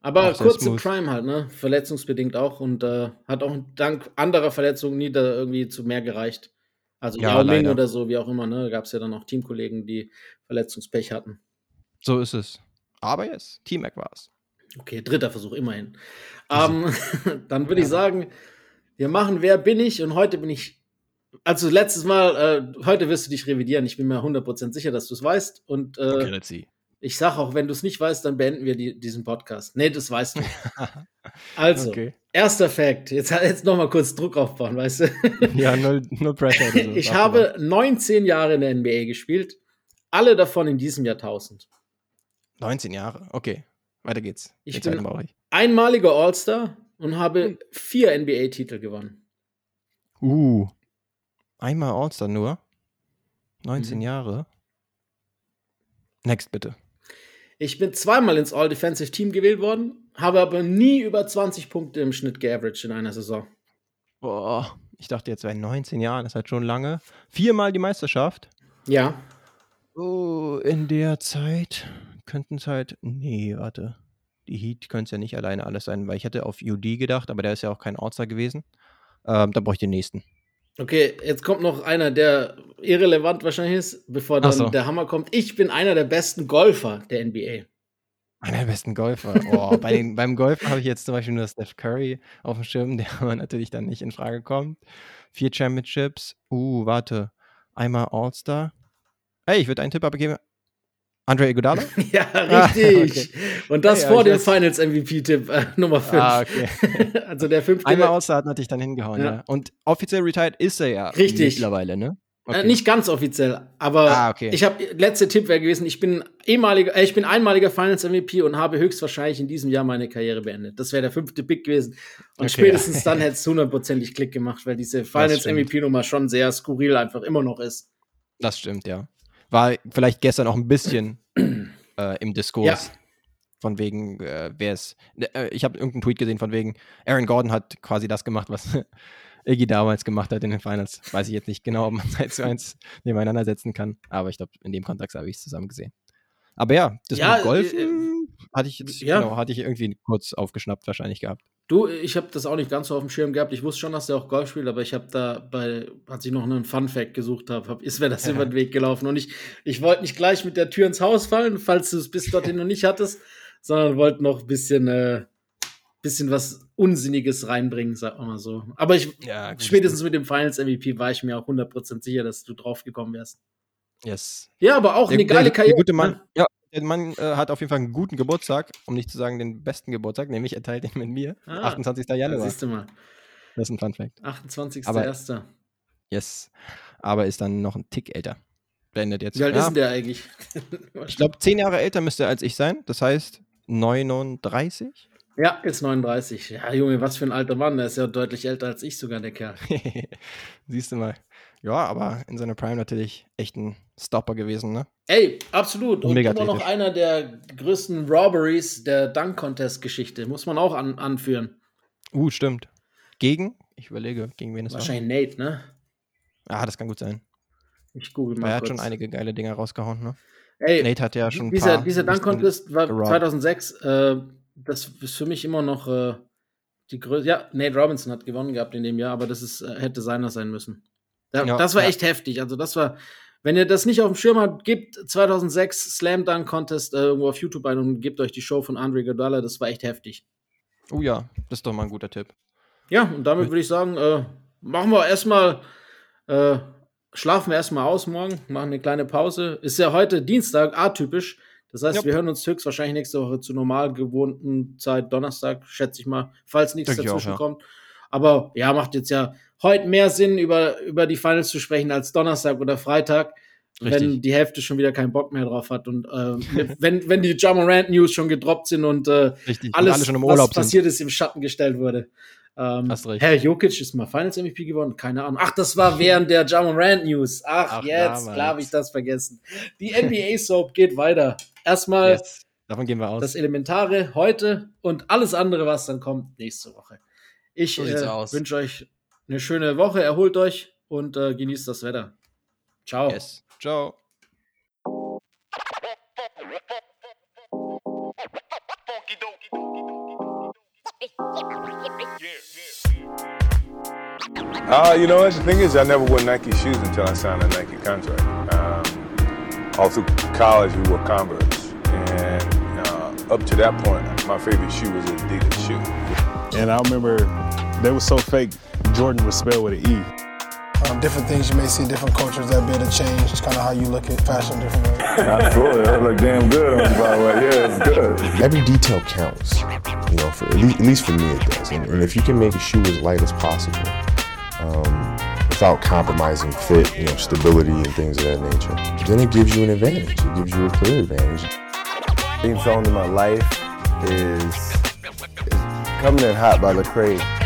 Aber Auch sehr kurz im. Prime halt, ne? Verletzungsbedingt auch und äh, hat auch dank anderer Verletzungen nie da irgendwie zu mehr gereicht. Also Ja, Yao Ming oder so, wie auch immer, ne? Da gab es ja dann auch Teamkollegen, die Verletzungspech hatten. So ist es. Aber yes, T-Mac war es. Okay, dritter Versuch, immerhin. Ähm, dann würde ich sagen, wir machen Wer bin ich? Und heute bin ich. Also letztes Mal, äh, heute wirst du dich revidieren. Ich bin mir 100% sicher, dass du es weißt. Und äh, let's see. ich sage auch, wenn du es nicht weißt, dann beenden wir die, diesen Podcast. Nee, das weißt du. Also, Okay. erster Fact. Jetzt, jetzt noch mal kurz Druck aufbauen, weißt du? Ja, null, null Pressure. So. Ich Sag habe 19 Jahre in der NBA gespielt. Alle davon in diesem Jahrtausend. Mal. 19 Jahre. Okay. Weiter geht's. Ich Den bin- ich. Einmaliger All-Star und habe vier NBA-Titel gewonnen. Uh. Einmal All-Star nur. 19 Mhm. Jahre. Next, bitte. Ich bin zweimal ins All-Defensive Team gewählt worden, habe aber nie über 20 Punkte im Schnitt geaveraged in einer Saison. Boah. Ich dachte jetzt bei 19 Jahren, das ist halt schon lange. Viermal die Meisterschaft. Ja. Oh, in der Zeit könnten es halt. Nee, warte. Die Heat können es ja nicht alleine alles sein, weil ich hätte auf UD gedacht, aber der ist ja auch kein All-Star gewesen. Ähm, da brauche ich den nächsten. Okay, jetzt kommt noch einer, der irrelevant wahrscheinlich ist, bevor dann so. der Hammer kommt. Ich bin einer der besten Golfer der NBA. Einer der besten Golfer. Oh, bei den, beim Golfen habe ich jetzt zum Beispiel nur Steph Curry auf dem Schirm, der aber natürlich dann nicht in Frage kommt. Vier Championships. Uh, warte. Einmal All-Star. Hey, ich würde einen Tipp abgeben. Andre Iguodala? Ja, Ah, richtig. Und das Ja, vor dem. Finals-MVP-Tipp äh, Nummer 5. ah, okay. also der fünfte. Einmal All-Star hat natürlich dann hingehauen, Ja. ja. Und offiziell retired ist er ja. Richtig. Mittlerweile, ne? Äh, nicht ganz offiziell, aber Ah, okay. ich habe letzter Tipp wäre gewesen, ich bin ehemaliger, äh, ich bin einmaliger Finals MVP und habe höchstwahrscheinlich in diesem Jahr meine Karriere beendet. Das wäre der fünfte Pick gewesen. Und Okay. spätestens dann hätte es hundertprozentig Klick gemacht, weil diese Finals. MVP Nummer schon sehr skurril einfach immer noch ist. Das stimmt, ja. War vielleicht gestern auch ein bisschen äh, im Diskurs. Ja. Von wegen, äh, wer es. Äh, ich habe irgendeinen Tweet gesehen, von wegen, Aaron Gordon hat quasi das gemacht, was Iggy damals gemacht hat in den Finals. Weiß ich jetzt nicht genau, ob man es eins zu eins nebeneinander setzen kann. Aber ich glaube, in dem Kontext habe ich es zusammen gesehen. Aber ja, das Ja, mit Golfen äh, hatte ich jetzt, ja. genau, hatte ich irgendwie kurz aufgeschnappt wahrscheinlich gehabt. Du, ich habe das auch nicht ganz so auf dem Schirm gehabt. Ich wusste schon, dass der auch Golf spielt, aber ich habe da bei, als ich noch einen Fun Fact gesucht habe, hab, ist mir das über den Weg gelaufen. Und ich, ich wollte nicht gleich mit der Tür ins Haus fallen, falls du es bis dorthin noch nicht hattest, sondern wollte noch ein bisschen, äh, bisschen was Unsinniges reinbringen, sag mal so. Aber ich, Ja, spätestens mit dem Finals MVP war ich mir auch 100% sicher, dass du drauf gekommen wärst. Yes. Ja, aber auch eine Der, geile der, Karriere. der gute Mann, ja, der Mann äh, hat auf jeden Fall einen guten Geburtstag, um nicht zu sagen den besten Geburtstag, nämlich er teilt ihn mit mir. Ah, 28. Ja, Januar. siehst du mal. Das ist ein Fun Fact. 28.01. Yes. Aber ist dann noch ein Tick älter. Blendet jetzt. Wie alt ja, ist denn der eigentlich? ich glaube, zehn Jahre älter müsste er als ich sein. Das heißt 39. Ja, ist 39. Ja, Junge, was für ein alter Mann. Der ist ja deutlich älter als ich sogar, der Kerl. Siehst du mal. Ja, aber in seiner Prime natürlich echt ein Stopper gewesen, ne? Ey, absolut. Und Mega immer noch einer der größten Robberies der Dunk-Contest-Geschichte. Muss man auch an, anführen. Uh, stimmt. Gegen? Ich überlege, gegen wen es war. Wahrscheinlich Nate, ne? Ah, das kann gut sein. Ich google mal er hat kurz. schon einige geile Dinger rausgehauen, ne? Ey, Nate hat ja schon ein dieser, dieser Dunk-Contest war gerobbt. 2006. Äh, das ist für mich immer noch äh, die größte. Ja, Nate Robinson hat gewonnen gehabt in dem Jahr, aber das ist, äh, hätte seiner sein müssen. Da, Ja, das war ja. echt heftig. Also, das war. Wenn ihr das nicht auf dem Schirm habt, gebt 2006 Slam Dunk Contest äh, irgendwo auf YouTube ein und gebt euch die Show von Andre Iguodala. Das war echt heftig. Oh ja, das ist doch mal ein guter Tipp. Ja, und damit würde ich sagen, äh, machen wir erstmal, äh, schlafen wir erstmal aus morgen, machen eine kleine Pause. Ist ja heute Dienstag, atypisch. Das heißt, Jupp. wir hören uns höchstwahrscheinlich nächste Woche zur normal gewohnten Zeit, Donnerstag, schätze ich mal, falls nichts Denke ich auch, dazwischen ja. kommt. Aber ja, macht jetzt ja heute mehr Sinn, über, über die Finals zu sprechen als Donnerstag oder Freitag. Wenn Richtig. die Hälfte schon wieder keinen Bock mehr drauf hat und äh, wenn, wenn die Jamorant News schon gedroppt sind und äh, Richtig. Alles, alle schon im was sind. passiert ist, im Schatten gestellt wurde. Ähm, Hast recht. Herr Jokic ist mal Finals MVP geworden, keine Ahnung. Ach, das war während der Jamon Rand News. Ach, Ach, jetzt, klar habe ich das vergessen. Die NBA Soap geht weiter. Erstmal Yes. Davon gehen wir aus. das Elementare heute und alles andere, was dann kommt, nächste Woche. Ich So äh, wünsche euch eine schöne Woche, erholt euch und äh, genießt das Wetter. Ciao. yes. Ciao. Uh, you know what? The thing is, I never wore Nike shoes until I signed a Nike contract. Um, all through college, we wore Converse. And uh, up to that point, my favorite shoe was an Adidas shoe. And I remember they were so fake, Jordan was spelled with an E. um, different things you may see, different cultures that be able to change. It's kind of how you look at fashion different ways. Absolutely, that look damn good on you, by the way. Yeah, it's good. Every detail counts, you know, for at least, at least for me it does. And, and if you can make a shoe as light as possible, um, without compromising fit, you know, stability and things of that nature, then it gives you an advantage. It gives you a clear advantage. Theme song in my life is, is Coming in Hot by the Lecrae.